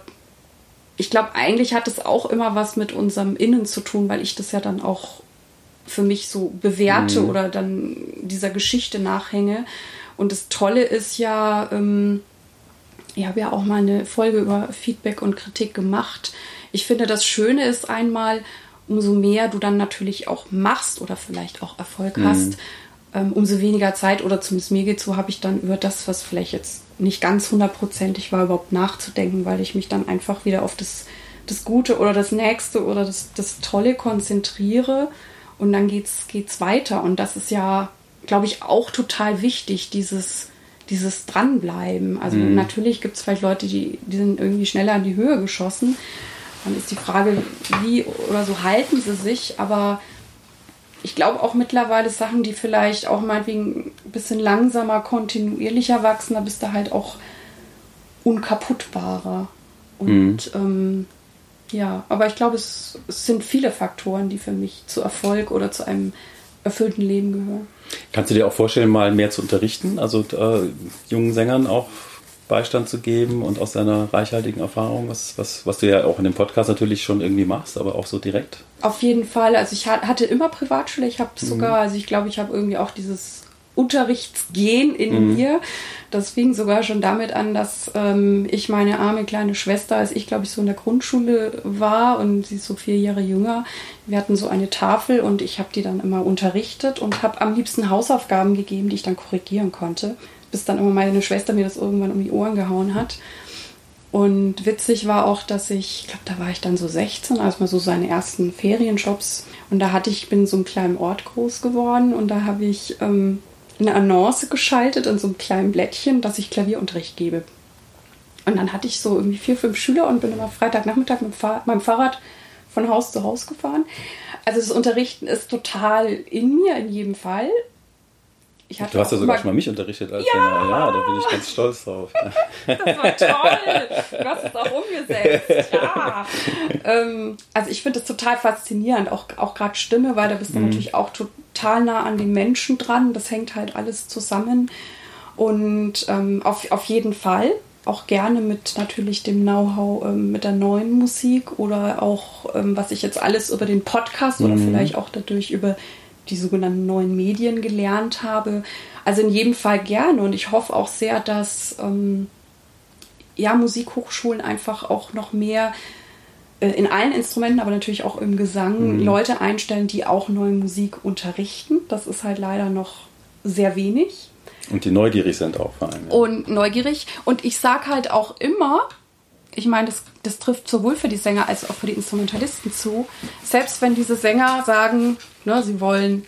ich glaube, eigentlich hat es auch immer was mit unserem Innen zu tun, weil ich das ja dann auch für mich so bewerte mhm. oder dann dieser Geschichte nachhänge. Und das Tolle ist ja, ähm, ich habe ja auch mal eine Folge über Feedback und Kritik gemacht. Ich finde, das Schöne ist einmal, umso mehr du dann natürlich auch machst oder vielleicht auch Erfolg mhm. hast, ähm, umso weniger Zeit oder zumindest mir geht so, habe ich dann über das, was vielleicht jetzt nicht ganz hundertprozentig war, überhaupt nachzudenken, weil ich mich dann einfach wieder auf das, das Gute oder das Nächste oder das, das Tolle konzentriere und dann geht's, geht's weiter. Und das ist ja, glaube ich, auch total wichtig, dieses, dieses Dranbleiben. Also mhm. natürlich gibt es vielleicht Leute, die, die sind irgendwie schneller in die Höhe geschossen. Dann ist die Frage, wie oder so halten sie sich, aber ich glaube auch mittlerweile Sachen, die vielleicht auch meinetwegen ein bisschen langsamer, kontinuierlicher wachsen, da bist du halt auch unkaputtbarer. Und mhm. ähm, ja, aber ich glaube, es, es, sind viele Faktoren, die für mich zu Erfolg oder zu einem erfüllten Leben gehören.
Kannst du dir auch vorstellen, mal mehr zu unterrichten? Also äh, jungen Sängern auch Beistand zu geben und aus deiner reichhaltigen Erfahrung, was, was, was du ja auch in dem Podcast natürlich schon irgendwie machst, aber auch so direkt?
Auf jeden Fall. Also ich hatte immer Privatschule. Ich habe sogar, mhm. also ich glaube, ich habe irgendwie auch dieses Unterrichtsgehen in mhm. mir. Das fing sogar schon damit an, dass ähm, ich meine arme kleine Schwester, als ich glaube ich so in der Grundschule war und sie ist so vier Jahre jünger, wir hatten so eine Tafel und ich habe die dann immer unterrichtet und habe am liebsten Hausaufgaben gegeben, die ich dann korrigieren konnte bis dann immer meine Schwester mir das irgendwann um die Ohren gehauen hat. Und witzig war auch, dass ich, ich glaube, da war ich dann so 16, als mal so seine ersten Ferienjobs. Und da hatte ich, bin in so einem kleinen Ort groß geworden und da habe ich ähm, eine Annonce geschaltet in so einem kleinen Blättchen, dass ich Klavierunterricht gebe. Und dann hatte ich so irgendwie vier, fünf Schüler und bin immer Freitagnachmittag mit meinem Fahrrad von Haus zu Haus gefahren. Also das Unterrichten ist total in mir in jedem Fall.
Du hast ja sogar schon mal mich unterrichtet als ja. Sänger. Ja, da bin ich ganz stolz drauf.
das war toll. Du hast es auch umgesetzt. Ja. Ähm, also ich finde es total faszinierend, auch, auch gerade Stimme, weil da bist du mhm. natürlich auch total nah an den Menschen dran. Das hängt halt alles zusammen. Und ähm, auf, auf jeden Fall auch gerne mit natürlich dem Know-how ähm, mit der neuen Musik oder auch, ähm, was ich jetzt alles über den Podcast mhm. oder vielleicht auch dadurch über die sogenannten neuen Medien gelernt habe. Also in jedem Fall gerne und ich hoffe auch sehr, dass ähm, ja, Musikhochschulen einfach auch noch mehr äh, in allen Instrumenten, aber natürlich auch im Gesang, mhm. Leute einstellen, die auch neue Musik unterrichten. Das ist halt leider noch sehr wenig.
Und die neugierig sind auch vor allem.
Ja. Und neugierig. Und ich sage halt auch immer, ich meine, das, das trifft sowohl für die Sänger als auch für die Instrumentalisten zu, selbst wenn diese Sänger sagen, ne, sie wollen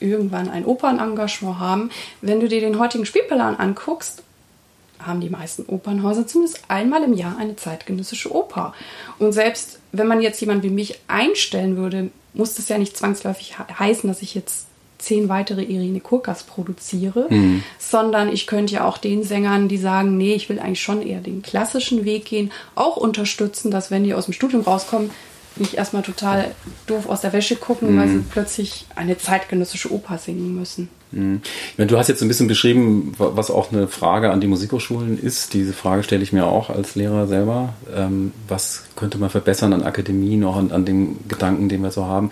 irgendwann ein Opernengagement haben, wenn du dir den heutigen Spielplan anguckst, haben die meisten Opernhäuser zumindest einmal im Jahr eine zeitgenössische Oper. Und selbst wenn man jetzt jemanden wie mich einstellen würde, muss das ja nicht zwangsläufig heißen, dass ich jetzt zehn weitere Irene Kurkas produziere, mhm. sondern ich könnte ja auch den Sängern, die sagen, nee, ich will eigentlich schon eher den klassischen Weg gehen, auch unterstützen, dass wenn die aus dem Studium rauskommen, nicht erstmal total doof aus der Wäsche gucken, mhm. weil sie plötzlich eine zeitgenössische Oper singen müssen.
Mhm. Ich meine, du hast jetzt ein bisschen beschrieben, was auch eine Frage an die Musikhochschulen ist. Diese Frage stelle ich mir auch als Lehrer selber. Ähm, was könnte man verbessern an Akademien, auch an, an dem Gedanken, den wir so haben?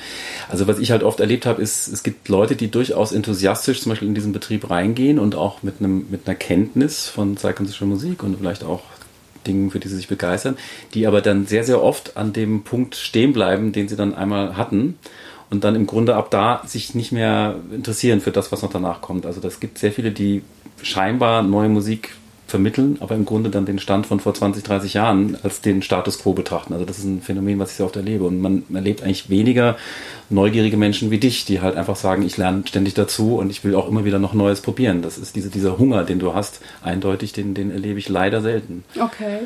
Also was ich halt oft erlebt habe, ist, es gibt Leute, die durchaus enthusiastisch zum Beispiel in diesen Betrieb reingehen und auch mit, einem, mit einer Kenntnis von zeitgenössischer Musik und vielleicht auch Dingen, für die sie sich begeistern, die aber dann sehr, sehr oft an dem Punkt stehen bleiben, den sie dann einmal hatten und dann im Grunde ab da sich nicht mehr interessieren für das, was noch danach kommt. Also das gibt sehr viele, die scheinbar neue Musik vermitteln, aber im Grunde dann den Stand von vor 20, 30 Jahren als den Status quo betrachten. Also das ist ein Phänomen, was ich sehr oft erlebe. Und man erlebt eigentlich weniger neugierige Menschen wie dich, die halt einfach sagen, ich lerne ständig dazu und ich will auch immer wieder noch Neues probieren. Das ist diese, dieser Hunger, den du hast, eindeutig, den, den erlebe ich leider selten.
Okay.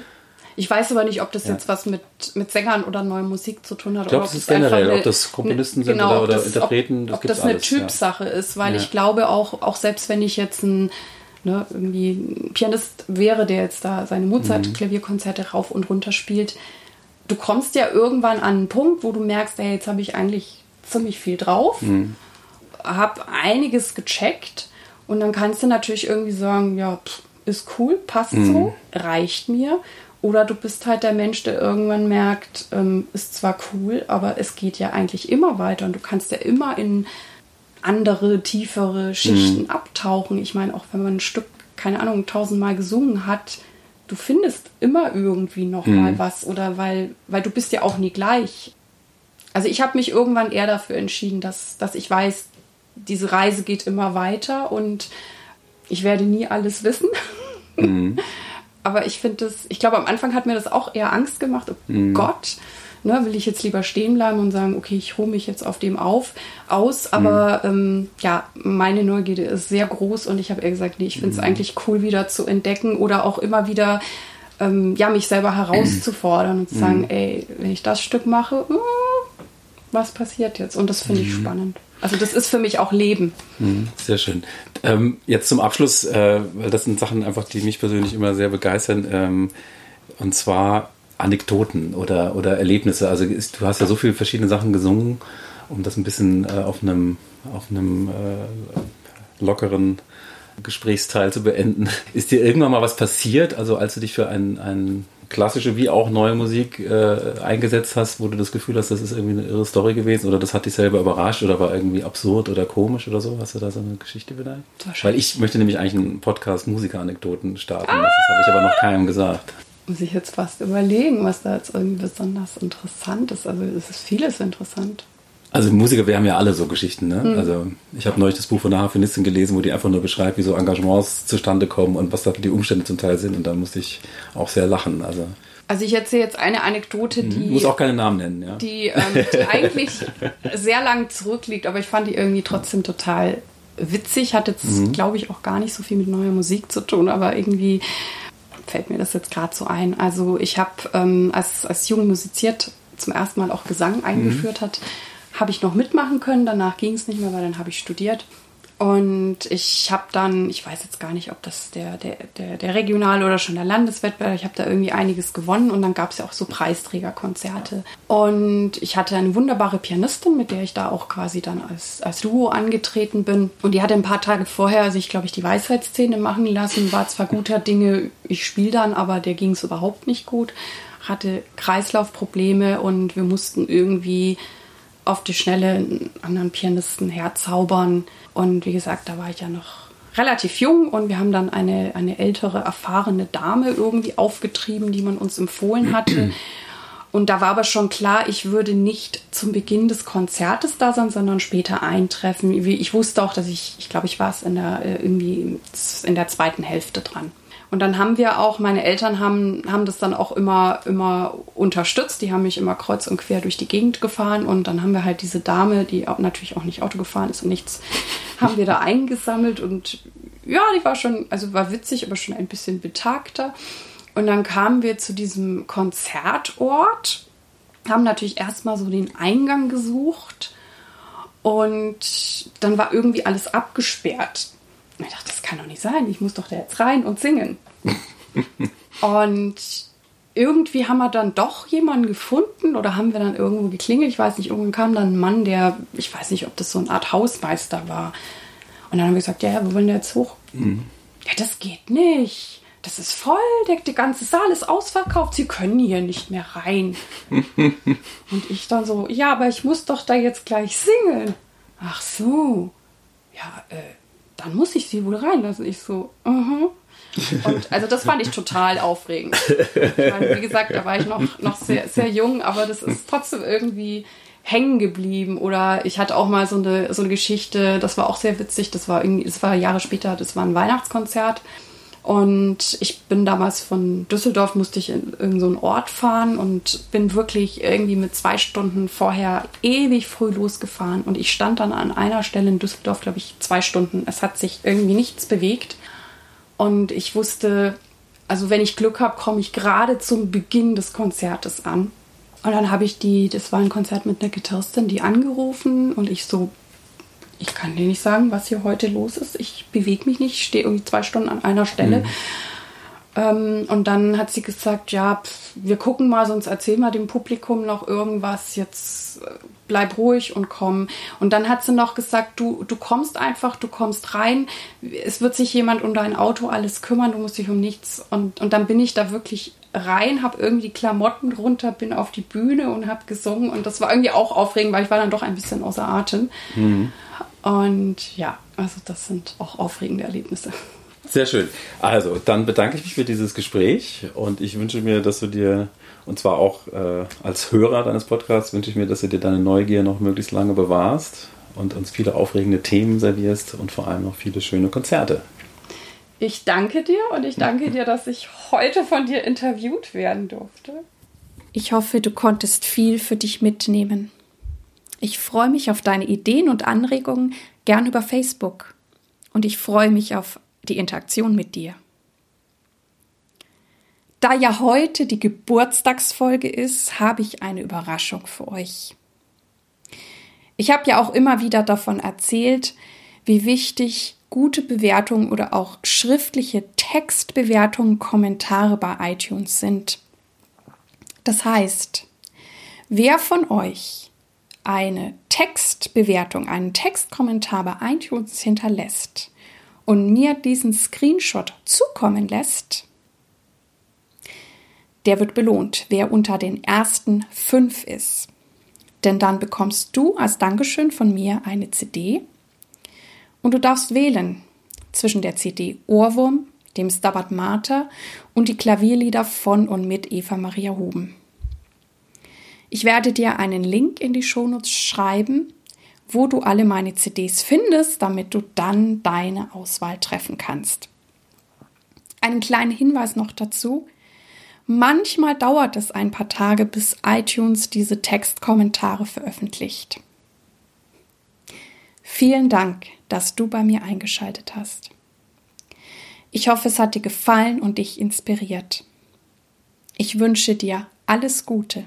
Ich weiß aber nicht, ob das ja. jetzt was mit, mit Sängern oder neuer Musik zu tun hat.
Ich glaube, es ist generell, eine, ob das Komponisten sind genau, oder, oder das, Interpreten.
Das ob, ob das eine alles, Typsache ja. ist, weil ja. ich glaube auch, auch selbst wenn ich jetzt ein ne, irgendwie ein Pianist wäre, der jetzt da seine Mozart-Klavierkonzerte mhm. rauf und runter spielt, du kommst ja irgendwann an einen Punkt, wo du merkst, ey, jetzt habe ich eigentlich ziemlich viel drauf, mhm. habe einiges gecheckt und dann kannst du natürlich irgendwie sagen, ja, pff, ist cool, passt mhm. so, reicht mir. Oder du bist halt der Mensch, der irgendwann merkt, ähm, ist zwar cool, aber es geht ja eigentlich immer weiter und du kannst ja immer in andere, tiefere Schichten mhm. abtauchen. Ich meine, auch wenn man ein Stück, keine Ahnung, tausendmal gesungen hat, du findest immer irgendwie noch mhm. mal was oder weil, weil du bist ja auch nie gleich. Also ich habe mich irgendwann eher dafür entschieden, dass, dass ich weiß, diese Reise geht immer weiter und ich werde nie alles wissen. Mhm. Aber ich finde das, ich glaube, am Anfang hat mir das auch eher Angst gemacht. Oh mhm. Gott, ne, will ich jetzt lieber stehen bleiben und sagen, okay, ich ruhe mich jetzt auf dem auf, aus. Aber mhm. ähm, ja, meine Neugierde ist sehr groß und ich habe eher gesagt, nee, ich finde es mhm. eigentlich cool, wieder zu entdecken oder auch immer wieder ähm, ja, mich selber herauszufordern und zu sagen, mhm. ey, wenn ich das Stück mache, uh, was passiert jetzt? Und das finde ich mhm. spannend. Also das ist für mich auch Leben.
Mhm, sehr schön. Ähm, jetzt zum Abschluss, äh, weil das sind Sachen einfach, die mich persönlich immer sehr begeistern. Ähm, und zwar Anekdoten oder, oder Erlebnisse. Also ist, du hast ja so viele verschiedene Sachen gesungen, um das ein bisschen äh, auf einem, auf einem äh, lockeren Gesprächsteil zu beenden. Ist dir irgendwann mal was passiert, also als du dich für ein, ein klassische wie auch neue Musik äh, eingesetzt hast, wo du das Gefühl hast, das ist irgendwie eine irre Story gewesen oder das hat dich selber überrascht oder war irgendwie absurd oder komisch oder so? Hast du da so eine Geschichte vielleicht? Weil ich möchte nämlich eigentlich einen Podcast Musiker-Anekdoten starten. Ah! Das habe ich aber noch keinem gesagt.
Muss ich jetzt fast überlegen, was da jetzt irgendwie besonders interessant ist. Also es ist vieles interessant.
Also Musiker, wir haben ja alle so Geschichten. Ne? Mhm. Also ich habe neulich das Buch von der Harfenistin gelesen, wo die einfach nur beschreibt, wie so Engagements zustande kommen und was da die Umstände zum Teil sind. Und da musste ich auch sehr lachen. Also,
also ich erzähle jetzt eine Anekdote, mhm. die...
Muss auch keine Namen nennen, ja.
Die, ähm, die eigentlich sehr lang zurückliegt, aber ich fand die irgendwie trotzdem total witzig. Hat jetzt, mhm. glaube ich, auch gar nicht so viel mit neuer Musik zu tun, aber irgendwie fällt mir das jetzt gerade so ein. Also ich habe ähm, als, als Jugend musiziert zum ersten Mal auch Gesang eingeführt mhm. hat, habe ich noch mitmachen können. Danach ging es nicht mehr, weil dann habe ich studiert. Und ich habe dann, ich weiß jetzt gar nicht, ob das der, der, der, der regionale oder schon der Landeswettbewerb, ich habe da irgendwie einiges gewonnen und dann gab es ja auch so Preisträgerkonzerte. Und ich hatte eine wunderbare Pianistin, mit der ich da auch quasi dann als, als Duo angetreten bin. Und die hatte ein paar Tage vorher sich, glaube ich, die Weisheitsszene machen lassen. War zwar guter Dinge, ich spiele dann, aber der ging es überhaupt nicht gut. Hatte Kreislaufprobleme und wir mussten irgendwie auf die Schnelle einen anderen Pianisten herzaubern. Und wie gesagt, da war ich ja noch relativ jung und wir haben dann eine, eine ältere, erfahrene Dame irgendwie aufgetrieben, die man uns empfohlen hatte. Und da war aber schon klar, ich würde nicht zum Beginn des Konzertes da sein, sondern später eintreffen. Ich wusste auch, dass ich, ich glaube, ich war es in der, äh, irgendwie in der zweiten Hälfte dran. Und dann haben wir auch, meine Eltern haben, haben das dann auch immer, immer unterstützt. Die haben mich immer kreuz und quer durch die Gegend gefahren. Und dann haben wir halt diese Dame, die auch, natürlich auch nicht Auto gefahren ist und nichts, haben wir da eingesammelt. Und ja, die war schon, also war witzig, aber schon ein bisschen betagter. Und dann kamen wir zu diesem Konzertort, haben natürlich erstmal so den Eingang gesucht. Und dann war irgendwie alles abgesperrt. Und ich dachte, das kann doch nicht sein. Ich muss doch da jetzt rein und singen. und irgendwie haben wir dann doch jemanden gefunden oder haben wir dann irgendwo geklingelt. Ich weiß nicht, irgendwann kam dann ein Mann, der, ich weiß nicht, ob das so eine Art Hausmeister war. Und dann haben wir gesagt, ja, wir wollen da jetzt hoch. Mhm. Ja, das geht nicht. Das ist voll, der, der ganze Saal ist ausverkauft, Sie können hier nicht mehr rein. und ich dann so, ja, aber ich muss doch da jetzt gleich singen. Ach so. Ja, äh, dann muss ich sie wohl reinlassen. Ich so, uh -huh. Und also das fand ich total aufregend. Ich meine, wie gesagt, da war ich noch, noch sehr, sehr jung, aber das ist trotzdem irgendwie hängen geblieben. Oder ich hatte auch mal so eine, so eine Geschichte, das war auch sehr witzig, das war irgendwie, das war Jahre später, das war ein Weihnachtskonzert. Und ich bin damals von Düsseldorf, musste ich in irgendeinen so Ort fahren und bin wirklich irgendwie mit zwei Stunden vorher ewig früh losgefahren. Und ich stand dann an einer Stelle in Düsseldorf, glaube ich, zwei Stunden. Es hat sich irgendwie nichts bewegt. Und ich wusste, also wenn ich Glück habe, komme ich gerade zum Beginn des Konzertes an. Und dann habe ich die, das war ein Konzert mit einer Gitarristin, die angerufen und ich so, ich kann dir nicht sagen, was hier heute los ist. Ich bewege mich nicht, ich stehe irgendwie zwei Stunden an einer Stelle. Mhm. Ähm, und dann hat sie gesagt, ja, pf, wir gucken mal, sonst erzähl mal dem Publikum noch irgendwas. Jetzt äh, bleib ruhig und komm. Und dann hat sie noch gesagt, du, du kommst einfach, du kommst rein. Es wird sich jemand um dein Auto alles kümmern, du musst dich um nichts. Und, und dann bin ich da wirklich rein, habe irgendwie Klamotten runter, bin auf die Bühne und habe gesungen. Und das war irgendwie auch aufregend, weil ich war dann doch ein bisschen außer Atem. Mhm. Und ja, also das sind auch aufregende Erlebnisse.
Sehr schön. Also, dann bedanke ich mich für dieses Gespräch und ich wünsche mir, dass du dir, und zwar auch äh, als Hörer deines Podcasts, wünsche ich mir, dass du dir deine Neugier noch möglichst lange bewahrst und uns viele aufregende Themen servierst und vor allem noch viele schöne Konzerte.
Ich danke dir und ich danke dir, dass ich heute von dir interviewt werden durfte.
Ich hoffe, du konntest viel für dich mitnehmen. Ich freue mich auf deine Ideen und Anregungen gern über Facebook und ich freue mich auf die Interaktion mit dir. Da ja heute die Geburtstagsfolge ist, habe ich eine Überraschung für euch. Ich habe ja auch immer wieder davon erzählt, wie wichtig gute Bewertungen oder auch schriftliche Textbewertungen, Kommentare bei iTunes sind. Das heißt, wer von euch eine Textbewertung, einen Textkommentar bei iTunes hinterlässt und mir diesen Screenshot zukommen lässt, der wird belohnt, wer unter den ersten fünf ist. Denn dann bekommst du als Dankeschön von mir eine CD und du darfst wählen zwischen der CD Ohrwurm, dem Stabat Mater und die Klavierlieder von und mit Eva Maria Huben. Ich werde dir einen Link in die Shownotes schreiben, wo du alle meine CDs findest, damit du dann deine Auswahl treffen kannst. Einen kleinen Hinweis noch dazu. Manchmal dauert es ein paar Tage, bis iTunes diese Textkommentare veröffentlicht. Vielen Dank, dass du bei mir eingeschaltet hast. Ich hoffe, es hat dir gefallen und dich inspiriert. Ich wünsche dir alles Gute